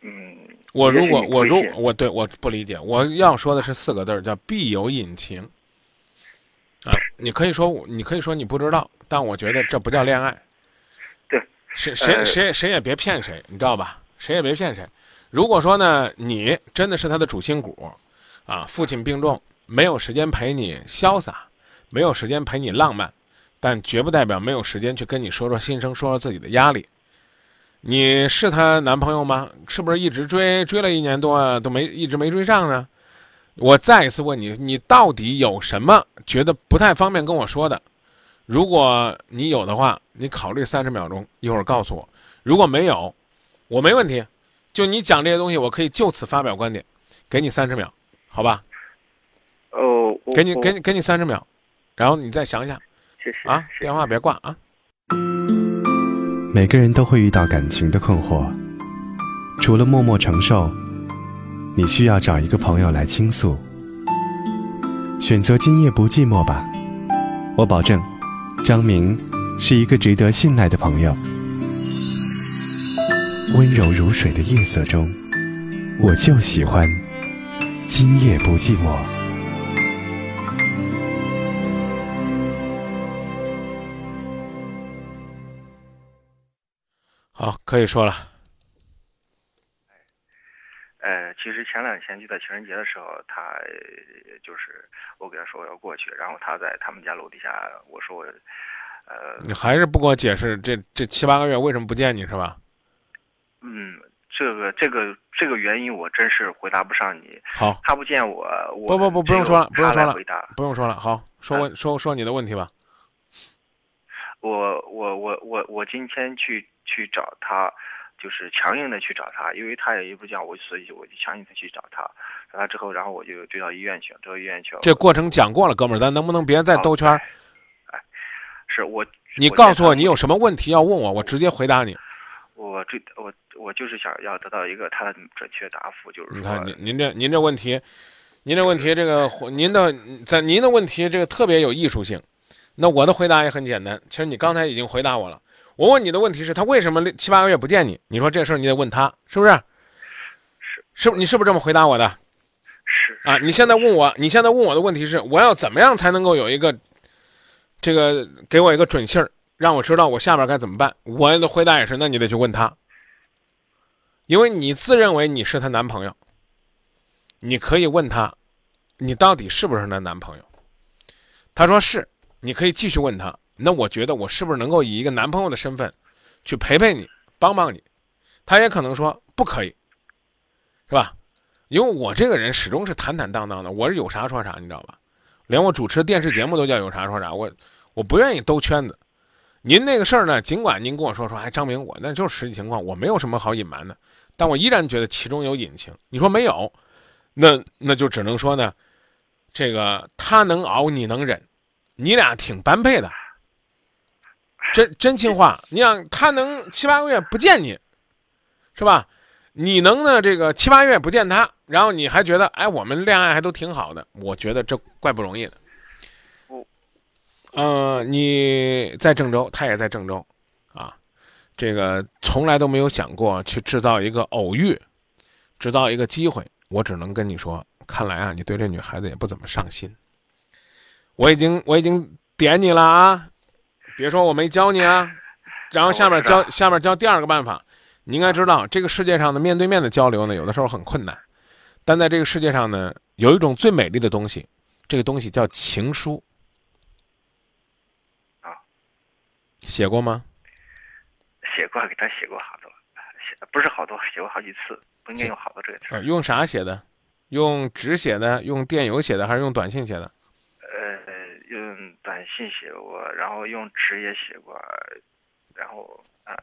Speaker 8: 嗯，
Speaker 1: 我如果我如我对我不理解，我要说的是四个字叫必有隐情。啊，你可以说，你可以说你不知道，但我觉得这不叫恋爱。
Speaker 8: 对，
Speaker 1: 谁谁谁谁也别骗谁，你知道吧？谁也别骗谁。如果说呢，你真的是他的主心骨，啊，父亲病重，没有时间陪你潇洒，没有时间陪你浪漫，但绝不代表没有时间去跟你说说心声，说说自己的压力。你是他男朋友吗？是不是一直追追了一年多都没一直没追上呢？我再一次问你，你到底有什么觉得不太方便跟我说的？如果你有的话，你考虑三十秒钟，一会儿告诉我。如果没有，我没问题。就你讲这些东西，我可以就此发表观点，给你三十秒，好吧？
Speaker 8: 哦，
Speaker 1: 给你给你给你三十秒，然后你再想想。
Speaker 8: 谢谢
Speaker 1: 啊，电话别挂啊。
Speaker 5: 每个人都会遇到感情的困惑，除了默默承受。你需要找一个朋友来倾诉，选择今夜不寂寞吧。我保证，张明是一个值得信赖的朋友。温柔如水的夜色中，我就喜欢今夜不寂寞。
Speaker 1: 好，可以说了。
Speaker 8: 呃其实前两天就在情人节的时候，他就是我给他说我要过去，然后他在他们家楼底下，我说我，呃，
Speaker 1: 你还是不给我解释这这七八个月为什么不见你是吧？
Speaker 8: 嗯，这个这个这个原因我真是回答不上你。
Speaker 1: 好，
Speaker 8: 他不见我，我
Speaker 1: 不不不不用说了，不用说了，
Speaker 8: 回答，
Speaker 1: 不用说了。好，说问说说你的问题吧。
Speaker 8: 我我我我我今天去去找他，就是强硬的去找他，因为他也不讲，我所以我就强硬的去找他，找他之后，然后我就追到医院去了，追到医院去了。
Speaker 1: 这过程讲过了，哥们儿，咱能不能别再兜圈哎？
Speaker 8: 是我，
Speaker 1: 你告诉我你有什么问题要问我，我直接回答你。
Speaker 8: 我这我我就是想要得到一个他的准确答复，就是说
Speaker 1: 你看您您这您这问题，您这问题这个您的在您的问题这个特别有艺术性。那我的回答也很简单，其实你刚才已经回答我了。我问你的问题是他为什么七八个月不见你？你说这事儿你得问他，是不是？
Speaker 8: 是
Speaker 1: 是不你是不是这么回答我的？
Speaker 8: 是
Speaker 1: 啊，你现在问我，你现在问我的问题是我要怎么样才能够有一个这个给我一个准信儿，让我知道我下边该怎么办？我的回答也是，那你得去问他，因为你自认为你是她男朋友，你可以问他，你到底是不是她男朋友？他说是。你可以继续问他，那我觉得我是不是能够以一个男朋友的身份，去陪陪你，帮帮你？他也可能说不可以，是吧？因为我这个人始终是坦坦荡荡的，我是有啥说啥，你知道吧？连我主持电视节目都叫有啥说啥，我我不愿意兜圈子。您那个事儿呢，尽管您跟我说说，哎，张明，我那就是实际情况，我没有什么好隐瞒的，但我依然觉得其中有隐情。你说没有，那那就只能说呢，这个他能熬，你能忍。你俩挺般配的，真真心话。你想他能七八个月不见你，是吧？你能呢？这个七八月不见他，然后你还觉得哎，我们恋爱还都挺好的。我觉得这怪不容易的。嗯，你在郑州，他也在郑州，啊，这个从来都没有想过去制造一个偶遇，制造一个机会。我只能跟你说，看来啊，你对这女孩子也不怎么上心。我已经我已经点你了啊！别说我没教你啊。然后下面教下面教第二个办法，你应该知道，这个世界上的面对面的交流呢，有的时候很困难，但在这个世界上呢，有一种最美丽的东西，这个东西叫情书。
Speaker 8: 啊，
Speaker 1: 写过吗？
Speaker 8: 写过，给他写过好多，写不是好多，写过好几次，不应该用好多这个词。
Speaker 1: 用啥写的？用纸写的？用电邮写的？还是用短信写的？
Speaker 8: 呃用短信写过，然后用纸也写过，然后啊，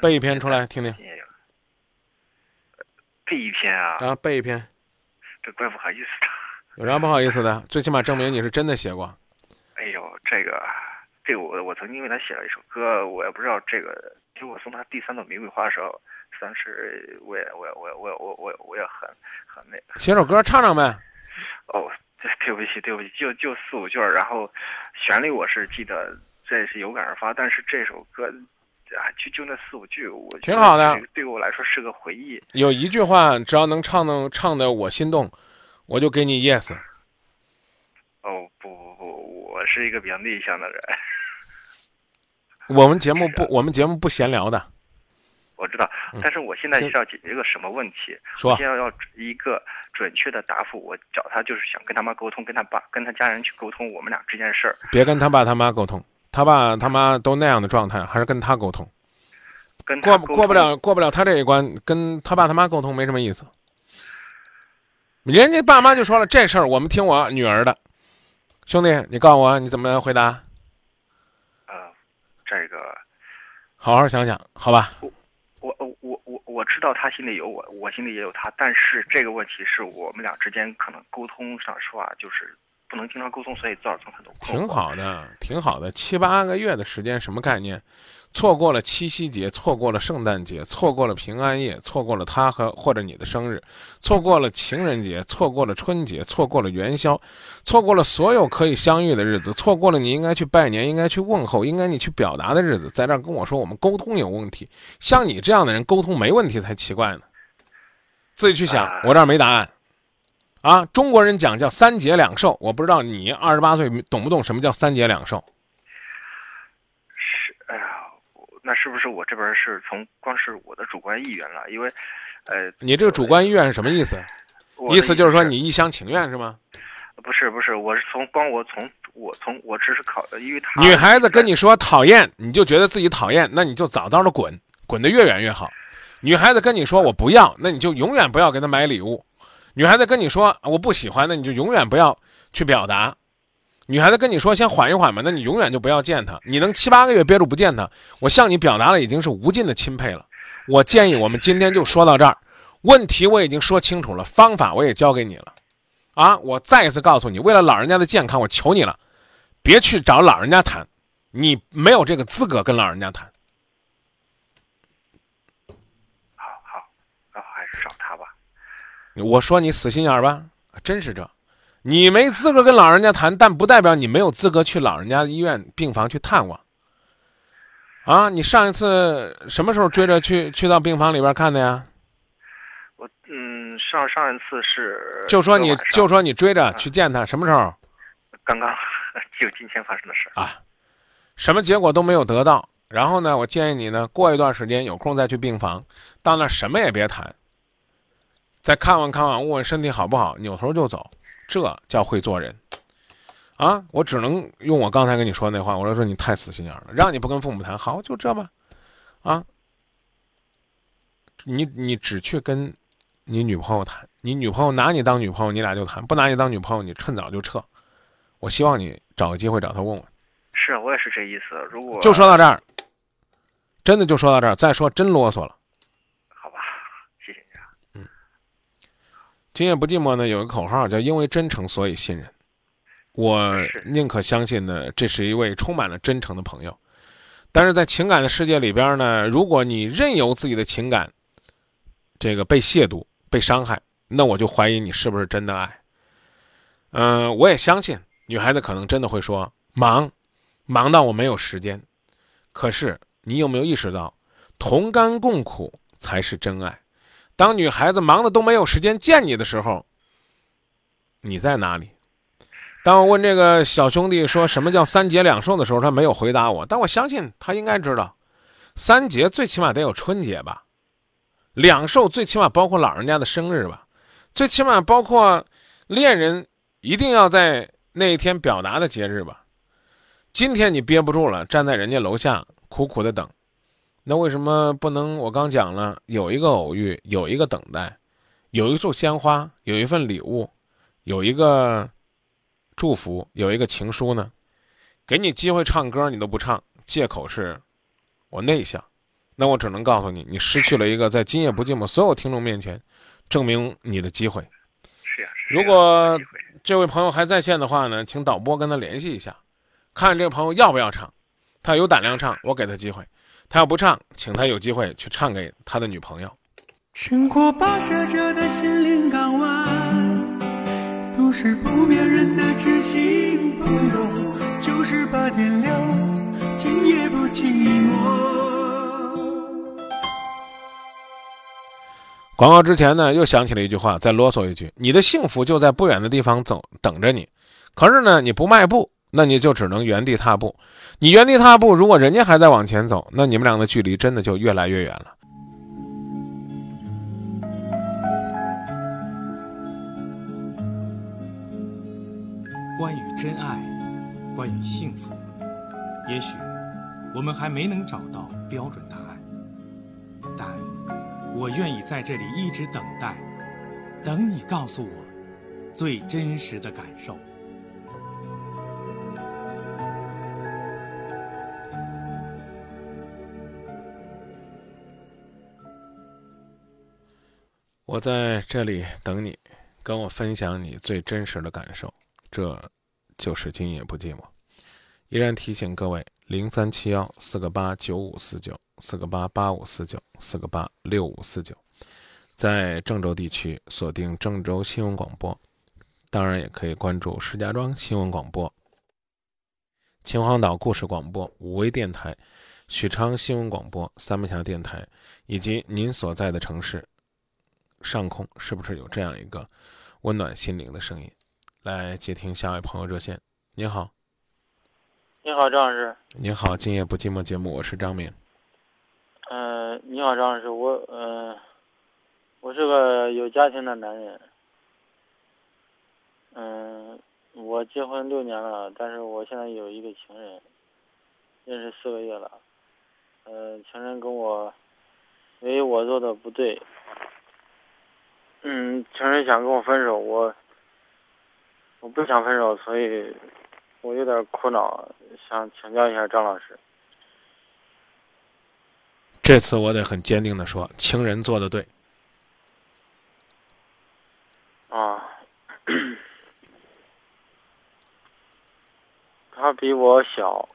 Speaker 1: 背一篇出来听听。
Speaker 8: 背一篇啊？
Speaker 1: 啊，背一篇。
Speaker 8: 这怪不好意思的。
Speaker 1: 有啥不好意思的？最起码证明你是真的写过。
Speaker 8: 哎呦，这个，这个我我曾经为他写了一首歌，我也不知道这个。其实我送他第三朵玫瑰花的时候，当时我也我也我也我也我我我也很很那。
Speaker 1: 写首歌唱唱呗。
Speaker 8: 哦。对不起，对不起，就就四五句儿，然后旋律我是记得，这是有感而发。但是这首歌啊，就就那四五句，我
Speaker 1: 挺好的，
Speaker 8: 对我来说是个回忆。
Speaker 1: 有一句话，只要能唱能唱的我心动，我就给你 yes。
Speaker 8: 哦不不不，我是一个比较内向的人。
Speaker 1: 我们节目不，我们节目不闲聊的。
Speaker 8: 我知道，但是我现在是要解决一个什么问题？
Speaker 1: 说，
Speaker 8: 现在要一个准确的答复。我找他就是想跟他妈沟通，跟他爸、跟他家人去沟通我们俩之间的事儿。
Speaker 1: 别跟他爸他妈沟通，他爸他妈都那样的状态，还是跟他沟通。
Speaker 8: 跟
Speaker 1: 过过不了过不了他这一关，跟他爸他妈沟通没什么意思。人家爸妈就说了，这事儿我们听我女儿的。兄弟，你告诉我你怎么回答？
Speaker 8: 呃，这个，
Speaker 1: 好好想想，好吧。
Speaker 8: 我我我我我知道他心里有我，我心里也有他，但是这个问题是我们俩之间可能沟通上说啊就是不能经常沟通，所以造成很多。
Speaker 1: 挺好的，挺好的，七八个月的时间什么概念？错过了七夕节，错过了圣诞节，错过了平安夜，错过了他和或者你的生日，错过了情人节，错过了春节，错过了元宵，错过了所有可以相遇的日子，错过了你应该去拜年、应该去问候、应该你去表达的日子，在这儿跟我说我们沟通有问题，像你这样的人沟通没问题才奇怪呢。自己去想，我这儿没答案。啊，中国人讲叫三节两寿，我不知道你二十八岁懂不懂什么叫三节两寿。
Speaker 8: 是，哎呀那是不是我这边是从光是我的主观意愿了？因为，呃，
Speaker 1: 你这个主观意愿是什么意思？意思就是说你一厢情愿是吗？
Speaker 8: 不是不是，我是从光我从我从我只是考，因为他
Speaker 1: 女孩子跟你说讨厌，你就觉得自己讨厌，那你就早早的滚，滚得越远越好。女孩子跟你说我不要，那你就永远不要给她买礼物。女孩子跟你说我不喜欢，那你就永远不要去表达。女孩子跟你说先缓一缓吧，那你永远就不要见她。你能七八个月憋住不见她，我向你表达了已经是无尽的钦佩了。我建议我们今天就说到这儿，问题我已经说清楚了，方法我也教给你了，啊，我再一次告诉你，为了老人家的健康，我求你了，别去找老人家谈，你没有这个资格跟老人家谈。
Speaker 8: 好好，然后还是找他吧。
Speaker 1: 我说你死心眼儿吧，真是这，你没资格跟老人家谈，但不代表你没有资格去老人家医院病房去探望。啊，你上一次什么时候追着去去到病房里边看的呀？
Speaker 8: 我嗯，上上一次是
Speaker 1: 就说你就说你追着去见他，什么时候
Speaker 8: 刚刚 就今天发生的事。
Speaker 1: 啊？什么结果都没有得到。然后呢，我建议你呢，过一段时间有空再去病房，到那儿什么也别谈，再看望看望，问问身体好不好，扭头就走，这叫会做人。啊，我只能用我刚才跟你说那话，我说说你太死心眼儿了，让你不跟父母谈，好就这吧，啊，你你只去跟你女朋友谈，你女朋友拿你当女朋友，你俩就谈；不拿你当女朋友，你趁早就撤。我希望你找个机会找他问问。
Speaker 8: 是我也是这意思。如果
Speaker 1: 就说到这儿，真的就说到这儿，再说真啰嗦了。
Speaker 8: 好吧，谢谢你啊。
Speaker 1: 今夜不寂寞呢，有个口号叫“因为真诚，所以信任”。我宁可相信呢，这是一位充满了真诚的朋友。但是在情感的世界里边呢，如果你任由自己的情感这个被亵渎、被伤害，那我就怀疑你是不是真的爱。嗯、我也相信女孩子可能真的会说忙，忙到我没有时间。可是你有没有意识到，同甘共苦才是真爱？当女孩子忙的都没有时间见你的时候，你在哪里？当我问这个小兄弟说什么叫三节两寿的时候，他没有回答我，但我相信他应该知道，三节最起码得有春节吧，两寿最起码包括老人家的生日吧，最起码包括恋人一定要在那一天表达的节日吧。今天你憋不住了，站在人家楼下苦苦的等，那为什么不能？我刚讲了，有一个偶遇，有一个等待，有一束鲜花，有一份礼物，有一个祝福，有一个情书呢？给你机会唱歌，你都不唱，借口是我内向。那我只能告诉你，你失去了一个在今夜不寂寞所有听众面前证明你的机会。
Speaker 8: 是呀、是
Speaker 1: 如果这位朋友还在线的话呢，请导播跟他联系一下，看这个朋友要不要唱。他有胆量唱，我给他机会；他要不唱，请他有机会去唱给他的女朋友。
Speaker 9: 生活跋涉着的心灵港湾，都是不变人的知心朋友。九十八点六，今夜不寂寞。
Speaker 1: 广告之前呢，又想起了一句话，再啰嗦一句：你的幸福就在不远的地方走等着你。可是呢，你不迈步，那你就只能原地踏步。你原地踏步，如果人家还在往前走，那你们俩的距离真的就越来越远了。
Speaker 10: 关于真爱，关于幸福，也许我们还没能找到标准答案，但我愿意在这里一直等待，等你告诉我最真实的感受。
Speaker 1: 我在这里等你，跟我分享你最真实的感受，这就是今夜不寂寞。依然提醒各位：零三七幺四个八九五四九，四个八八五四九，四个八六五四九。在郑州地区锁定郑州新闻广播，当然也可以关注石家庄新闻广播、秦皇岛故事广播、五威电台、许昌新闻广播、三门峡电台，以及您所在的城市。上空是不是有这样一个温暖心灵的声音？来接听下一位朋友热线。您好，
Speaker 11: 你好，张老师。
Speaker 1: 您好，今夜不寂寞节目，我是张明。
Speaker 11: 嗯、你好，张老师，我嗯、呃我是个有家庭的男人。嗯、我结婚六年了，但是我现在有一个情人，认识四个月了。呃，情人跟我，因为我做的不对，嗯，情人想跟我分手，我我不想分手，所以我有点苦恼，想请教一下张老师。
Speaker 1: 这次我得很坚定的说，情人做的对。
Speaker 11: 啊，他比我小，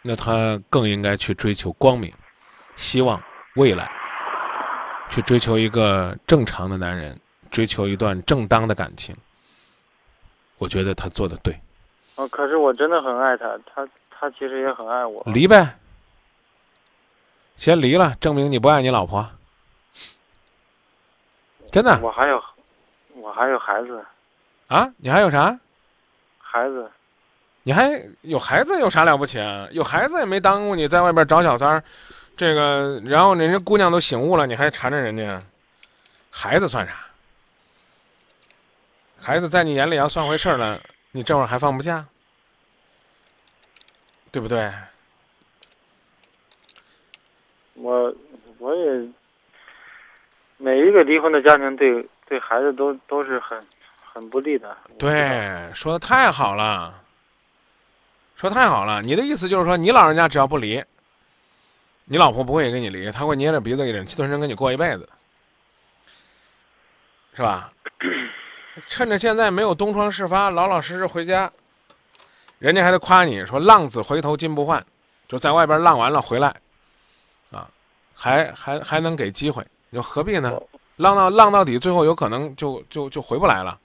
Speaker 1: 那他更应该去追求光明、希望、未来，去追求一个正常的男人，追求一段正当的感情。我觉得他做的对。
Speaker 11: 啊，可是我真的很爱他，他他其实也很爱我。
Speaker 1: 离呗，先离了，证明你不爱你老婆。真的？
Speaker 11: 我还有，我还有孩子。
Speaker 1: 啊？你还有啥？
Speaker 11: 孩子。
Speaker 1: 你还有孩子有啥了不起啊？有孩子也没耽误你在外边找小三儿，这个，然后人家姑娘都醒悟了，你还缠着人家，孩子算啥？孩子在你眼里要算回事儿了，你这会儿还放不下，对不对？
Speaker 11: 我我也每一个离婚的家庭对对孩子都都是很很不利的。
Speaker 1: 对，说的太好了，说太好了。你的意思就是说，你老人家只要不离，你老婆不会跟你离，她会捏着鼻子忍气吞声跟你过一辈子，是吧？趁着现在没有东窗事发，老老实实回家，人家还得夸你说“浪子回头金不换”，就在外边浪完了回来，啊，还还还能给机会，你说何必呢？浪到浪到底，最后有可能就就就回不来了。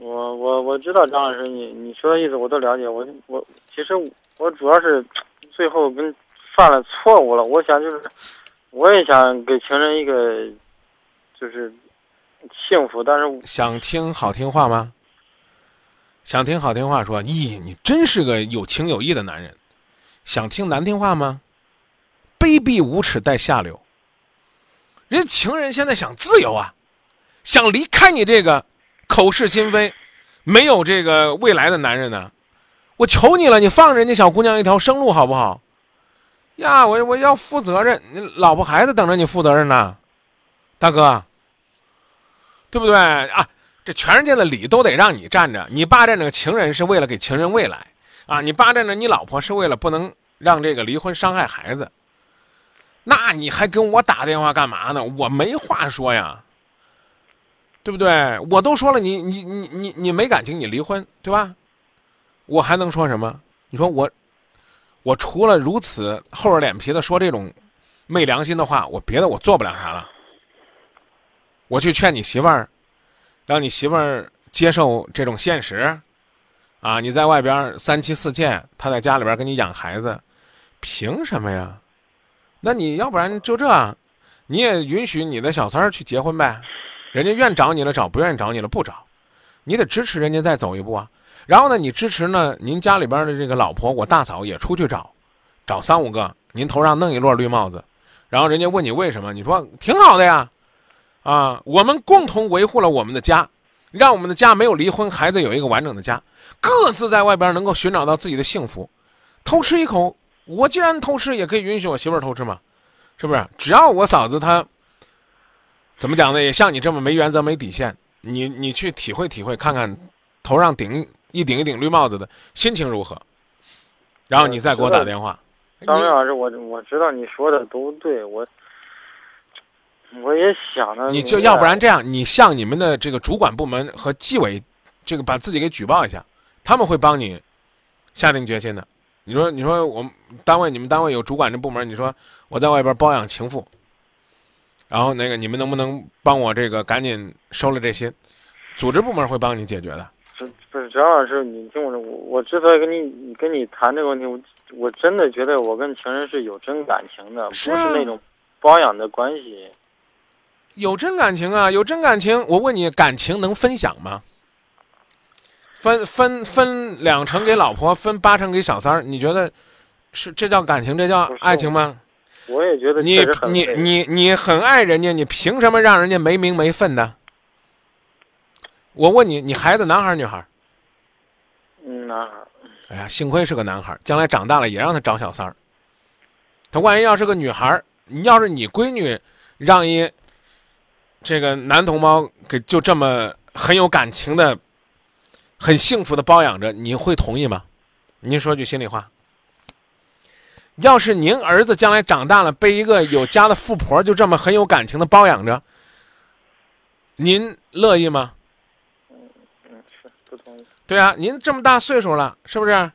Speaker 11: 我我我知道张老师，你你说的意思我都了解。我我其实我主要是最后跟犯了错误了，我想就是我也想给情人一个就是幸福，但是
Speaker 1: 想听好听话吗？想听好听话说，咦，你真是个有情有义的男人。想听难听话吗？卑鄙无耻带下流。人情人现在想自由啊，想离开你这个口是心非、没有这个未来的男人呢。我求你了，你放人家小姑娘一条生路好不好？呀，我我要负责任，你老婆孩子等着你负责任呢，大哥，对不对啊？这全世界的理都得让你占着，你霸占着情人是为了给情人未来啊，你霸占着你老婆是为了不能让这个离婚伤害孩子。那你还跟我打电话干嘛呢？我没话说呀，对不对？我都说了，你你你你你没感情，你离婚，对吧？我还能说什么？你说我，我除了如此厚着脸皮的说这种昧良心的话，我别的我做不了啥了。我去劝你媳妇儿，让你媳妇儿接受这种现实，啊，你在外边三妻四妾，他在家里边给你养孩子，凭什么呀？那你要不然就这，你也允许你的小三儿去结婚呗，人家愿找你了找，不愿意找你了不找，你得支持人家再走一步啊。然后呢，你支持呢，您家里边的这个老婆，我大嫂也出去找，找三五个，您头上弄一摞绿帽子，然后人家问你为什么，你说挺好的呀，啊，我们共同维护了我们的家，让我们的家没有离婚，孩子有一个完整的家，各自在外边能够寻找到自己的幸福，偷吃一口。我既然偷吃，也可以允许我媳妇偷吃嘛，是不是？只要我嫂子她怎么讲呢？也像你这么没原则、没底线，你你去体会体会，看看头上顶一顶一顶绿帽子的心情如何，然后你再给我打电话。
Speaker 11: 张明老师，我我知道你说的都对，我我也想着。
Speaker 1: 你就要不然这样，你向你们的这个主管部门和纪委，这个把自己给举报一下，他们会帮你下定决心的。你说，你说我们单位，你们单位有主管这部门，你说我在外边包养情妇，然后那个你们能不能帮我这个赶紧收了这些？组织部门会帮你解决的。
Speaker 11: 不不是张老师，你听我说，我我之所以跟你跟你谈这个问题，我我真的觉得我跟情人是有真感情的，不是那种包养的关系。
Speaker 1: 有真感情啊，有真感情。我问你，感情能分享吗？分分分两成给老婆，分八成给小三儿，你觉得是这叫感情，这叫爱情吗？
Speaker 11: 我也觉得
Speaker 1: 你你你你很爱人家，你凭什么让人家没名没分呢？我问你，你孩子男孩女孩？
Speaker 11: 嗯，男孩。
Speaker 1: 哎呀，幸亏是个男孩，将来长大了也让他找小三儿。他万一要是个女孩，你要是你闺女让一这个男同胞给就这么很有感情的。很幸福的包养着，你会同意吗？您说句心里话。要是您儿子将来长大了，被一个有家的富婆就这么很有感情的包养着，您乐意吗？对啊，您这么大岁数了，是不是？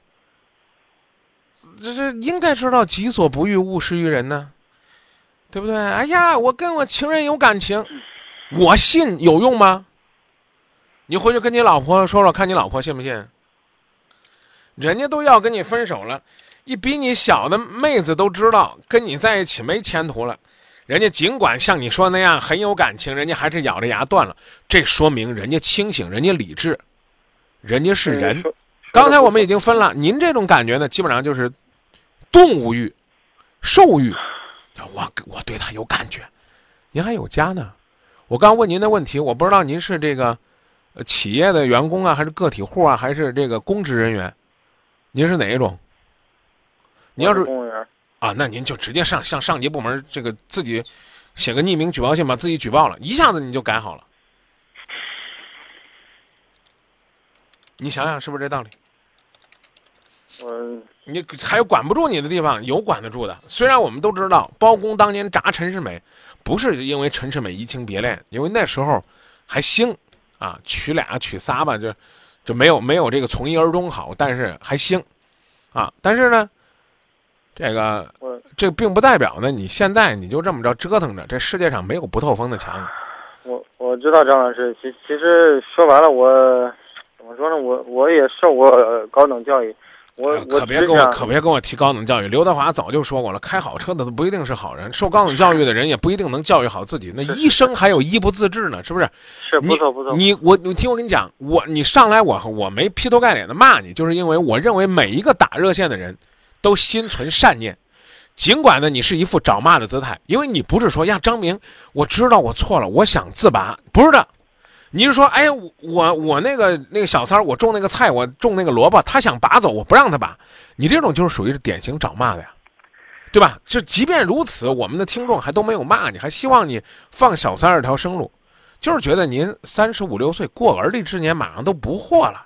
Speaker 1: 这这应该知道己所不欲，勿施于人呢，对不对？哎呀，我跟我情人有感情，我信有用吗？你回去跟你老婆说说，看你老婆信不信？人家都要跟你分手了，一比你小的妹子都知道跟你在一起没前途了，人家尽管像你说那样很有感情，人家还是咬着牙断了。这说明人家清醒，人家理智，人家是人。刚才我们已经分了，您这种感觉呢，基本上就是动物欲、兽欲。我我对他有感觉，您还有家呢。我刚问您的问题，我不知道您是这个企业的员工啊，还是个体户啊，还是这个公职人员？您是哪一种？你要是
Speaker 11: 公务员
Speaker 1: 啊，那您就直接上向上级部门这个自己写个匿名举报信，把自己举报了，一下子你就改好了。你想想是不是这道理？
Speaker 11: 我
Speaker 1: 你还有管不住你的地方，有管得住的。虽然我们都知道包公当年铡陈世美，不是因为陈世美移情别恋，因为那时候还兴啊，娶俩娶仨吧，就就没有没有这个从一而终好，但是还兴啊。但是呢，这个这并不代表呢，你现在你就这么着折腾着，这世界上没有不透风的墙。
Speaker 11: 我我知道张老师，其其实说白了，我怎么说呢？我我也受过高等教育。我我
Speaker 1: 可别跟我可别跟我提高等教育。刘德华早就说过了，开好车的都不一定是好人，受高等教育的人也不一定能教育好自己。那医生还有医不自治呢，是不是？
Speaker 11: 是不错不错。
Speaker 1: 你我你听我跟你讲，我你上来我我没劈头盖脸的骂你，就是因为我认为每一个打热线的人，都心存善念，尽管呢你是一副找骂的姿态，因为你不是说呀张明，我知道我错了，我想自拔，不是的。你是说，哎，我我那个那个小三儿，我种那个菜，我种那个萝卜，他想拔走，我不让他拔。你这种就是属于是典型找骂的呀，对吧？就即便如此，我们的听众还都没有骂你，还希望你放小三儿条生路，就是觉得您三十五六岁过而立之年，马上都不惑了，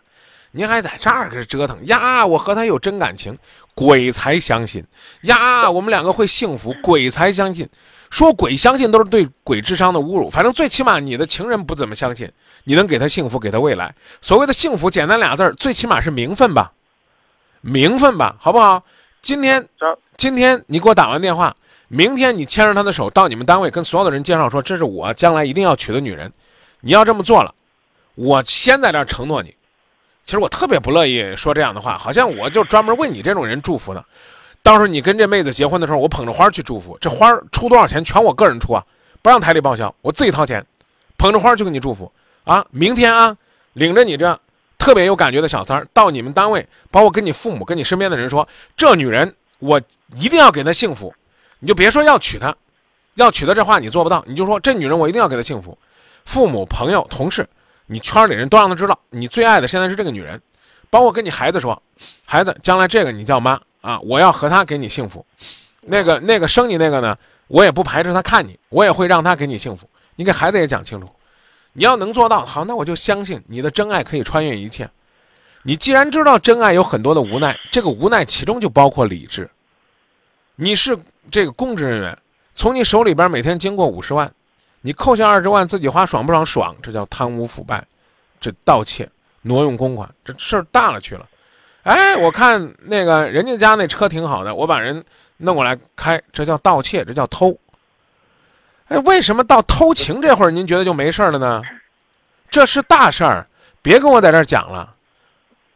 Speaker 1: 您还在这儿搁折腾呀？我和他有真感情，鬼才相信呀！我们两个会幸福，鬼才相信。说鬼相信都是对鬼智商的侮辱。反正最起码你的情人不怎么相信，你能给他幸福，给他未来。所谓的幸福，简单俩字儿，最起码是名分吧，名分吧，好不好？今天，今天你给我打完电话，明天你牵着他的手到你们单位，跟所有的人介绍说，这是我将来一定要娶的女人。你要这么做了，我先在这儿承诺你。其实我特别不乐意说这样的话，好像我就专门为你这种人祝福呢。到时候你跟这妹子结婚的时候，我捧着花去祝福，这花出多少钱全我个人出啊，不让台里报销，我自己掏钱，捧着花去给你祝福啊！明天啊，领着你这特别有感觉的小三儿到你们单位，包括跟你父母、跟你身边的人说，这女人我一定要给她幸福，你就别说要娶她，要娶她这话你做不到，你就说这女人我一定要给她幸福，父母、朋友、同事，你圈里人都让她知道，你最爱的现在是这个女人，包括跟你孩子说，孩子将来这个你叫妈。啊！我要和他给你幸福，那个那个生你那个呢？我也不排斥他看你，我也会让他给你幸福。你给孩子也讲清楚，你要能做到好，那我就相信你的真爱可以穿越一切。你既然知道真爱有很多的无奈，这个无奈其中就包括理智。你是这个公职人员，从你手里边每天经过五十万，你扣下二十万自己花爽不爽？爽，这叫贪污腐败，这盗窃、挪用公款，这事儿大了去了。哎，我看那个人家家那车挺好的，我把人弄过来开，这叫盗窃，这叫偷。哎，为什么到偷情这会儿您觉得就没事了呢？这是大事儿，别跟我在这儿讲了。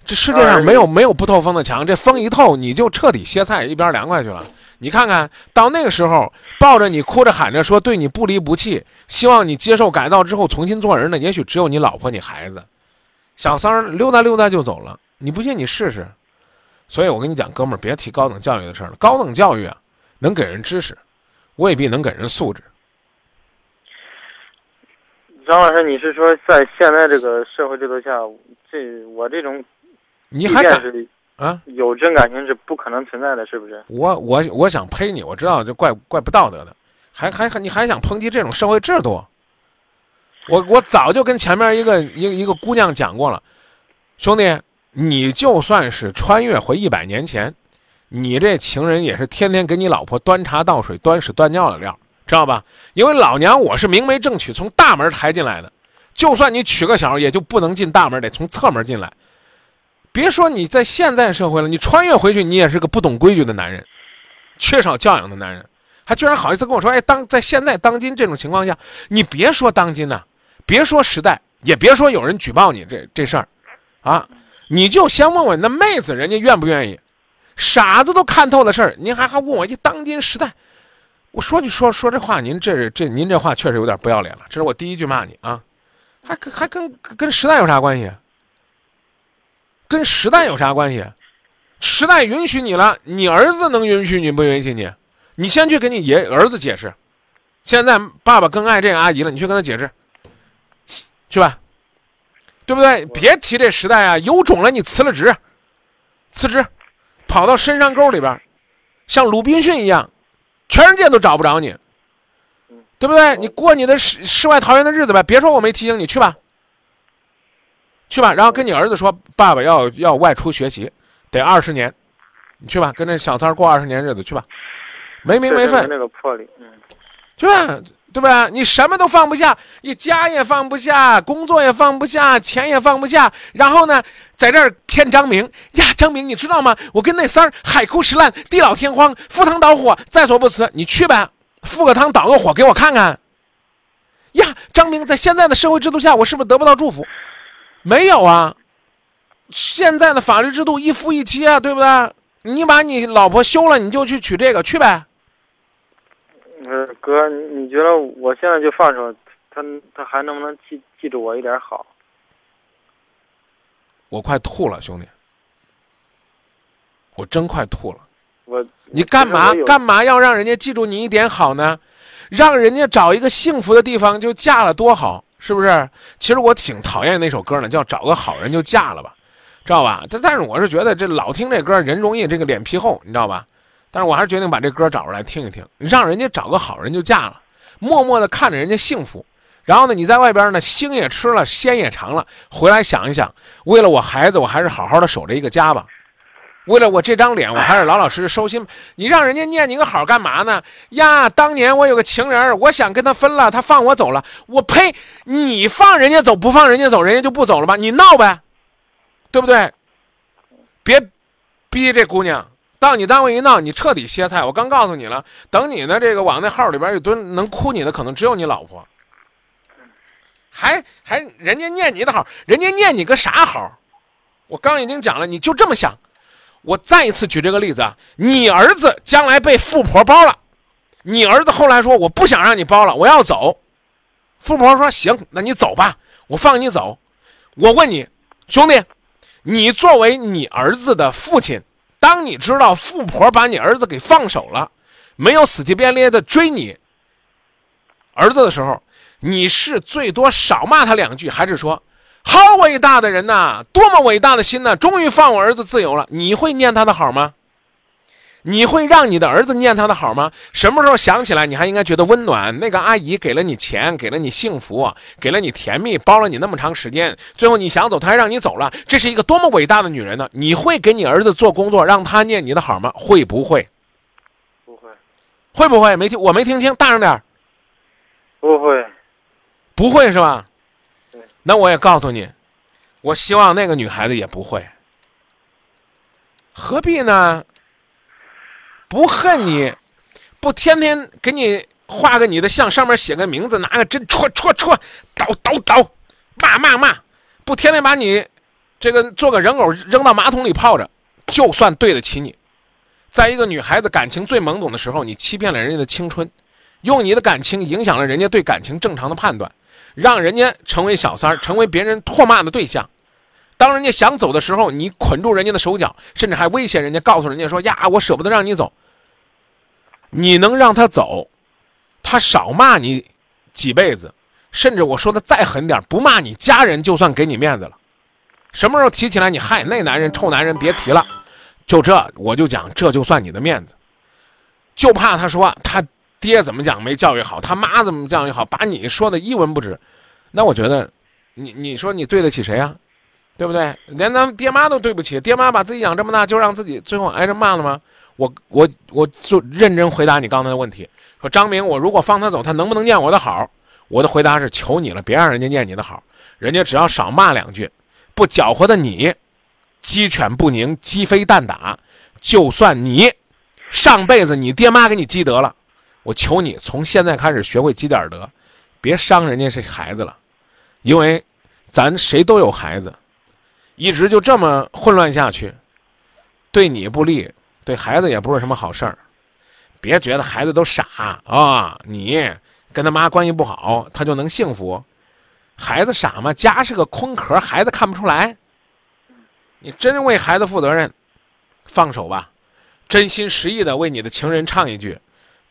Speaker 1: 这世界上没有没有不透风的墙，这风一透你就彻底歇菜一边凉快去了。你看看到那个时候，抱着你哭着喊着说对你不离不弃，希望你接受改造之后重新做人的，也许只有你老婆你孩子，小三儿溜达溜达就走了。你不信你试试，所以我跟你讲，哥们儿，别提高等教育的事儿了。高等教育啊，能给人知识，未必能给人素质。
Speaker 11: 张老师，你是说在现在这个社会制度下，这我这种，
Speaker 1: 你还敢
Speaker 11: 啊？有真感情是不可能存在的，是不是？
Speaker 1: 我我我想呸你，我知道这怪怪不道德的，还还你还想抨击这种社会制度？我我早就跟前面一个一个一个姑娘讲过了。兄弟，你就算是穿越回一百年前，你这情人也是天天给你老婆端茶倒水、端屎端尿的料，知道吧？因为老娘我是明媒正娶，从大门抬进来的，就算你娶个小，也就不能进大门，得从侧门进来。别说你在现在社会了，你穿越回去，你也是个不懂规矩的男人，缺少教养的男人，还居然好意思跟我说：“哎，当在现在当今这种情况下，你别说当今呐，别说时代，也别说有人举报你这这事儿，啊，你就先问问那妹子，人家愿不愿意？傻子都看透的事儿，您还还问我一当今时代？我说句说说这话，您这这您这话确实有点不要脸了。这是我第一句骂你啊，还跟还跟跟时代有啥关系？跟时代有啥关系？时代允许你了，你儿子能允许你不允许你？你先去跟你爷儿子解释。现在爸爸更爱这个阿姨了，你去跟他解释，去吧，对不对？别提这时代啊，有种了你辞了职，辞职，跑到深山沟里边，像鲁滨逊一样，全世界都找不着你，对不对？你过你的世世外桃源的日子呗。别说我没提醒你，去吧。去吧，然后跟你儿子说，爸爸要要外出学习，得二十年，你去吧，跟那小三过二十年日子去吧，没名没分，
Speaker 11: 那个魄力，嗯，
Speaker 1: 去吧，对吧？你什么都放不下，你家也放不下，工作也放不下，钱也放不下，然后呢，在这儿骗张明呀，张明你知道吗？我跟那三儿海枯石烂，地老天荒，赴汤蹈火，在所不辞。你去呗，赴个汤蹈个火给我看看。呀，张明在现在的社会制度下，我是不是得不到祝福？没有啊，现在的法律制度一夫一妻啊，对不对？你把你老婆休了，你就去娶这个去呗。
Speaker 11: 呃，哥，你觉得我现在就放手，他他还能不能记记住我一点好？
Speaker 1: 我快吐了，兄弟，我真快吐了。
Speaker 11: 我
Speaker 1: 你干嘛干嘛要让人家记住你一点好呢？让人家找一个幸福的地方就嫁了多好。是不是？其实我挺讨厌那首歌呢，叫“找个好人就嫁了吧”，知道吧？但但是我是觉得这老听这歌，人容易这个脸皮厚，你知道吧？但是我还是决定把这歌找出来听一听，让人家找个好人就嫁了，默默的看着人家幸福。然后呢，你在外边呢，腥也吃了，鲜也尝了，回来想一想，为了我孩子，我还是好好的守着一个家吧。为了我这张脸，我还是老老实实收心。你让人家念你个好干嘛呢？呀，当年我有个情人，我想跟他分了，他放我走了。我呸！你放人家走不放人家走，人家就不走了吧？你闹呗，对不对？别逼这姑娘到你单位一闹，你彻底歇菜。我刚告诉你了，等你呢，这个往那号里边一蹲，能哭你的可能只有你老婆。还还人家念你的好，人家念你个啥好？我刚已经讲了，你就这么想。我再一次举这个例子啊，你儿子将来被富婆包了，你儿子后来说我不想让你包了，我要走。富婆说行，那你走吧，我放你走。我问你，兄弟，你作为你儿子的父亲，当你知道富婆把你儿子给放手了，没有死乞白咧的追你儿子的时候，你是最多少骂他两句，还是说？好伟大的人呐，多么伟大的心呐！终于放我儿子自由了。你会念他的好吗？你会让你的儿子念他的好吗？什么时候想起来，你还应该觉得温暖？那个阿姨给了你钱，给了你幸福，给了你甜蜜，包了你那么长时间，最后你想走，他还让你走了。这是一个多么伟大的女人呢？你会给你儿子做工作，让他念你的好吗？会不会？
Speaker 11: 不会。
Speaker 1: 会不会？没听，我没听清，大声点。
Speaker 11: 不会。
Speaker 1: 不会是吧？那我也告诉你，我希望那个女孩子也不会。何必呢？不恨你，不天天给你画个你的像，上面写个名字，拿个针戳戳戳，捣捣捣，骂骂骂，不天天把你这个做个人偶扔到马桶里泡着，就算对得起你。在一个女孩子感情最懵懂的时候，你欺骗了人家的青春，用你的感情影响了人家对感情正常的判断。让人家成为小三儿，成为别人唾骂的对象。当人家想走的时候，你捆住人家的手脚，甚至还威胁人家，告诉人家说：“呀，我舍不得让你走。”你能让他走，他少骂你几辈子，甚至我说的再狠点，不骂你家人，就算给你面子了。什么时候提起来你嗨那男人臭男人，别提了。就这，我就讲，这就算你的面子。就怕他说他。爹怎么讲没教育好，他妈怎么教育好，把你说的一文不值，那我觉得，你你说你对得起谁呀？对不对？连咱爹妈都对不起，爹妈把自己养这么大，就让自己最后挨着骂了吗？我我我就认真回答你刚才的问题，说张明，我如果放他走，他能不能念我的好？我的回答是求你了，别让人家念你的好，人家只要少骂两句，不搅和的你，鸡犬不宁，鸡飞蛋打，就算你上辈子你爹妈给你积德了，我求你从现在开始学会积点德，别伤人家这孩子了，因为咱谁都有孩子，一直就这么混乱下去，对你不利，对孩子也不是什么好事儿。别觉得孩子都傻啊，你跟他妈关系不好，他就能幸福。孩子傻吗？家是个空壳，孩子看不出来。你真为孩子负责任，放手吧，真心实意的为你的情人唱一句，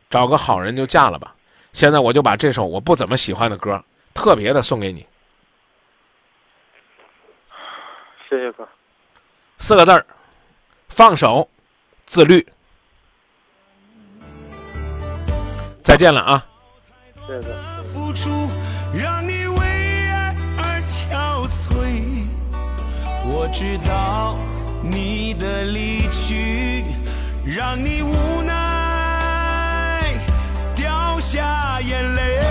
Speaker 1: 找个好人就嫁了吧。现在我就把这首我不怎么喜欢的歌，特别的送给你。
Speaker 11: 谢谢哥。
Speaker 1: 四个字儿：放手，自律。再见了啊！
Speaker 11: 谢谢哥。
Speaker 9: 付出让你为爱而憔悴，我知道你的离去让你无奈掉下眼泪。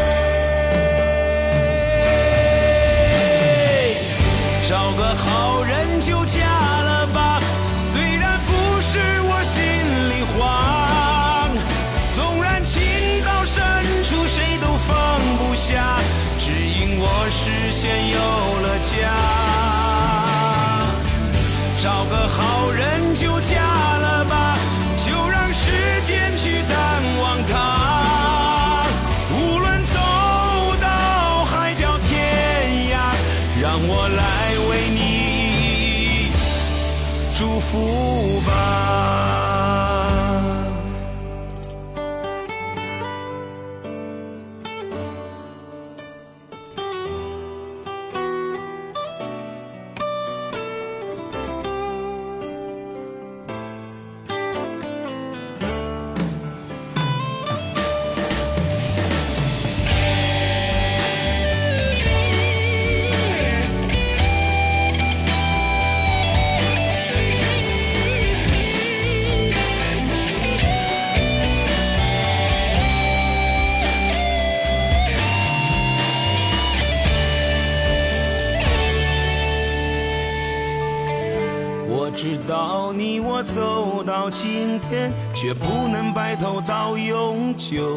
Speaker 9: 我知道你我走到今天，却不能白头到永久。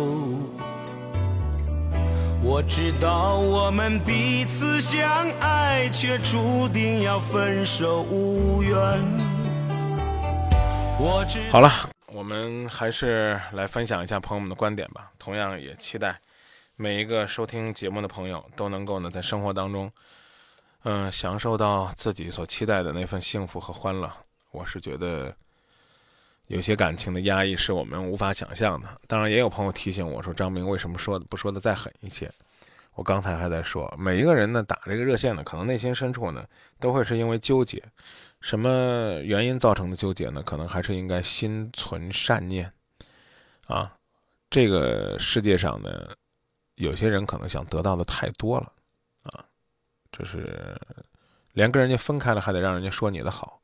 Speaker 9: 我知道我们彼此相爱，却注定要分手无缘。我知
Speaker 1: 好了，我们还是来分享一下朋友们的观点吧。同样也期待每一个收听节目的朋友都能够呢，在生活当中，嗯、享受到自己所期待的那份幸福和欢乐。我是觉得有些感情的压抑是我们无法想象的。当然，也有朋友提醒我说：“张明为什么说的不说的再狠一些？”我刚才还在说，每一个人呢打这个热线呢，可能内心深处呢都会是因为纠结。什么原因造成的纠结呢？可能还是应该心存善念啊。这个世界上呢，有些人可能想得到的太多了啊，就是连跟人家分开了，还得让人家说你的好。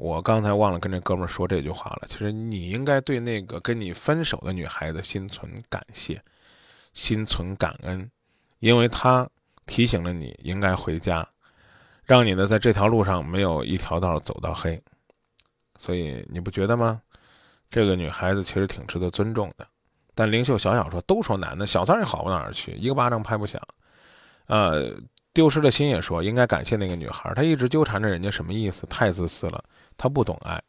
Speaker 1: 我刚才忘了跟这哥们说这句话了。其实你应该对那个跟你分手的女孩子心存感谢，心存感恩，因为她提醒了你应该回家，让你呢在这条路上没有一条道走到黑。所以你不觉得吗？这个女孩子其实挺值得尊重的。但灵秀小小说都说男的小三也好不到哪儿去，一个巴掌拍不响。呃，丢失的心也说应该感谢那个女孩，她一直纠缠着人家什么意思？太自私了，他不懂爱。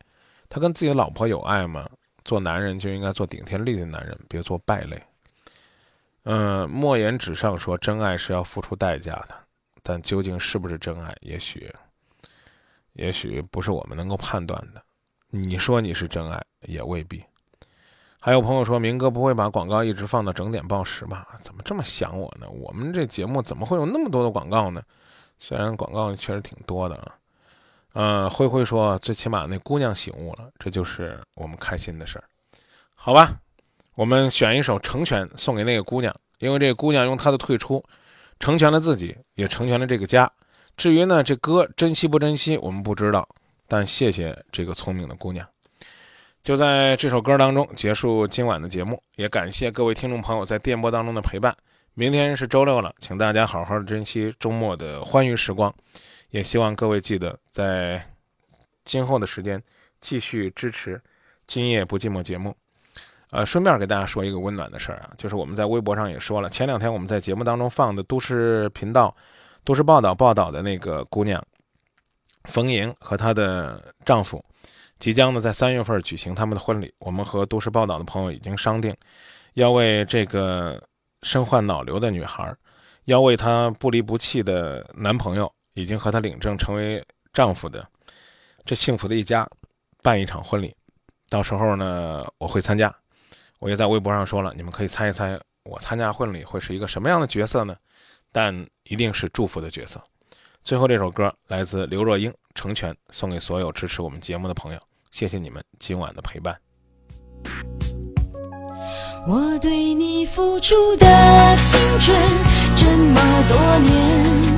Speaker 1: 他跟自己的老婆有爱吗？做男人就应该做顶天立地的男人，别做败类。嗯，莫言纸上说真爱是要付出代价的，但究竟是不是真爱，也许，也许不是我们能够判断的。你说你是真爱，也未必。还有朋友说，明哥不会把广告一直放到整点报时吧？怎么这么想我呢？我们这节目怎么会有那么多的广告呢？虽然广告确实挺多的啊。呃，灰灰说，最起码那姑娘醒悟了，这就是我们开心的事儿。好吧，我们选一首《成全》送给那个姑娘，因为这个姑娘用她的退出，成全了自己，也成全了这个家，至于呢，这哥珍惜不珍惜，我们不知道。但谢谢这个聪明的姑娘。就在这首歌当中结束今晚的节目，也感谢各位听众朋友在电波当中的陪伴。明天是周六了，请大家好好珍惜周末的欢愉时光。也希望各位记得在今后的时间继续支持《今夜不寂寞》节目。呃，顺便给大家说一个温暖的事儿啊，就是我们在微博上也说了，前两天我们在节目当中放的都市频道、都市报道报道的那个姑娘冯莹和她的丈夫，即将呢在三月份举行他们的婚礼。我们和都市报道的朋友已经商定，要为这个身患脑瘤的女孩，要为她不离不弃的男朋友，已经和她领证成为丈夫的这幸福的一家，办一场婚礼。到时候呢，我会参加。我也在微博上说了，你们可以猜一猜，我参加婚礼会是一个什么样的角色呢？但一定是祝福的角色。最后这首歌来自刘若英，《成全》，送给所有支持我们节目的朋友，谢谢你们今晚的陪伴。
Speaker 3: 我对你付出的青春这么多年，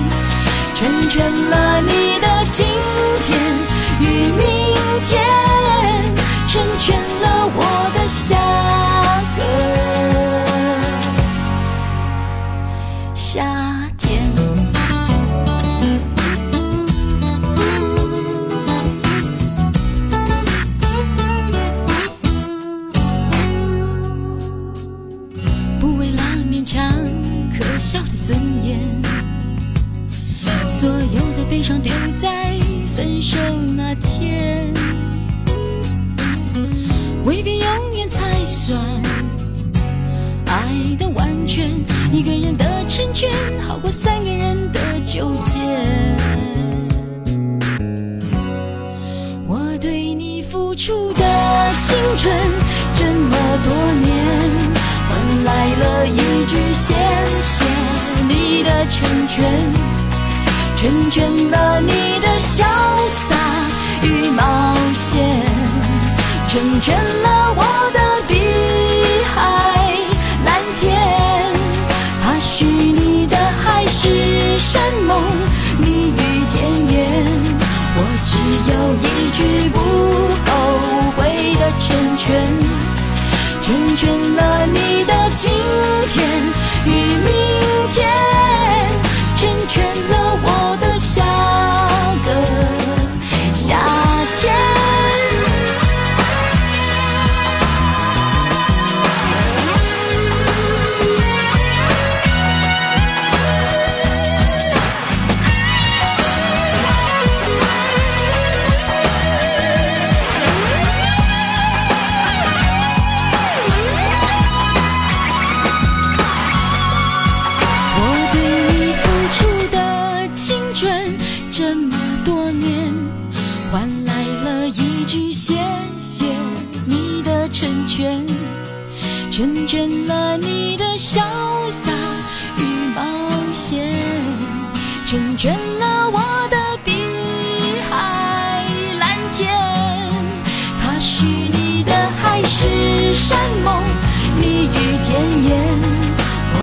Speaker 3: 成全了你的今天与明天，成全了我的下个。夏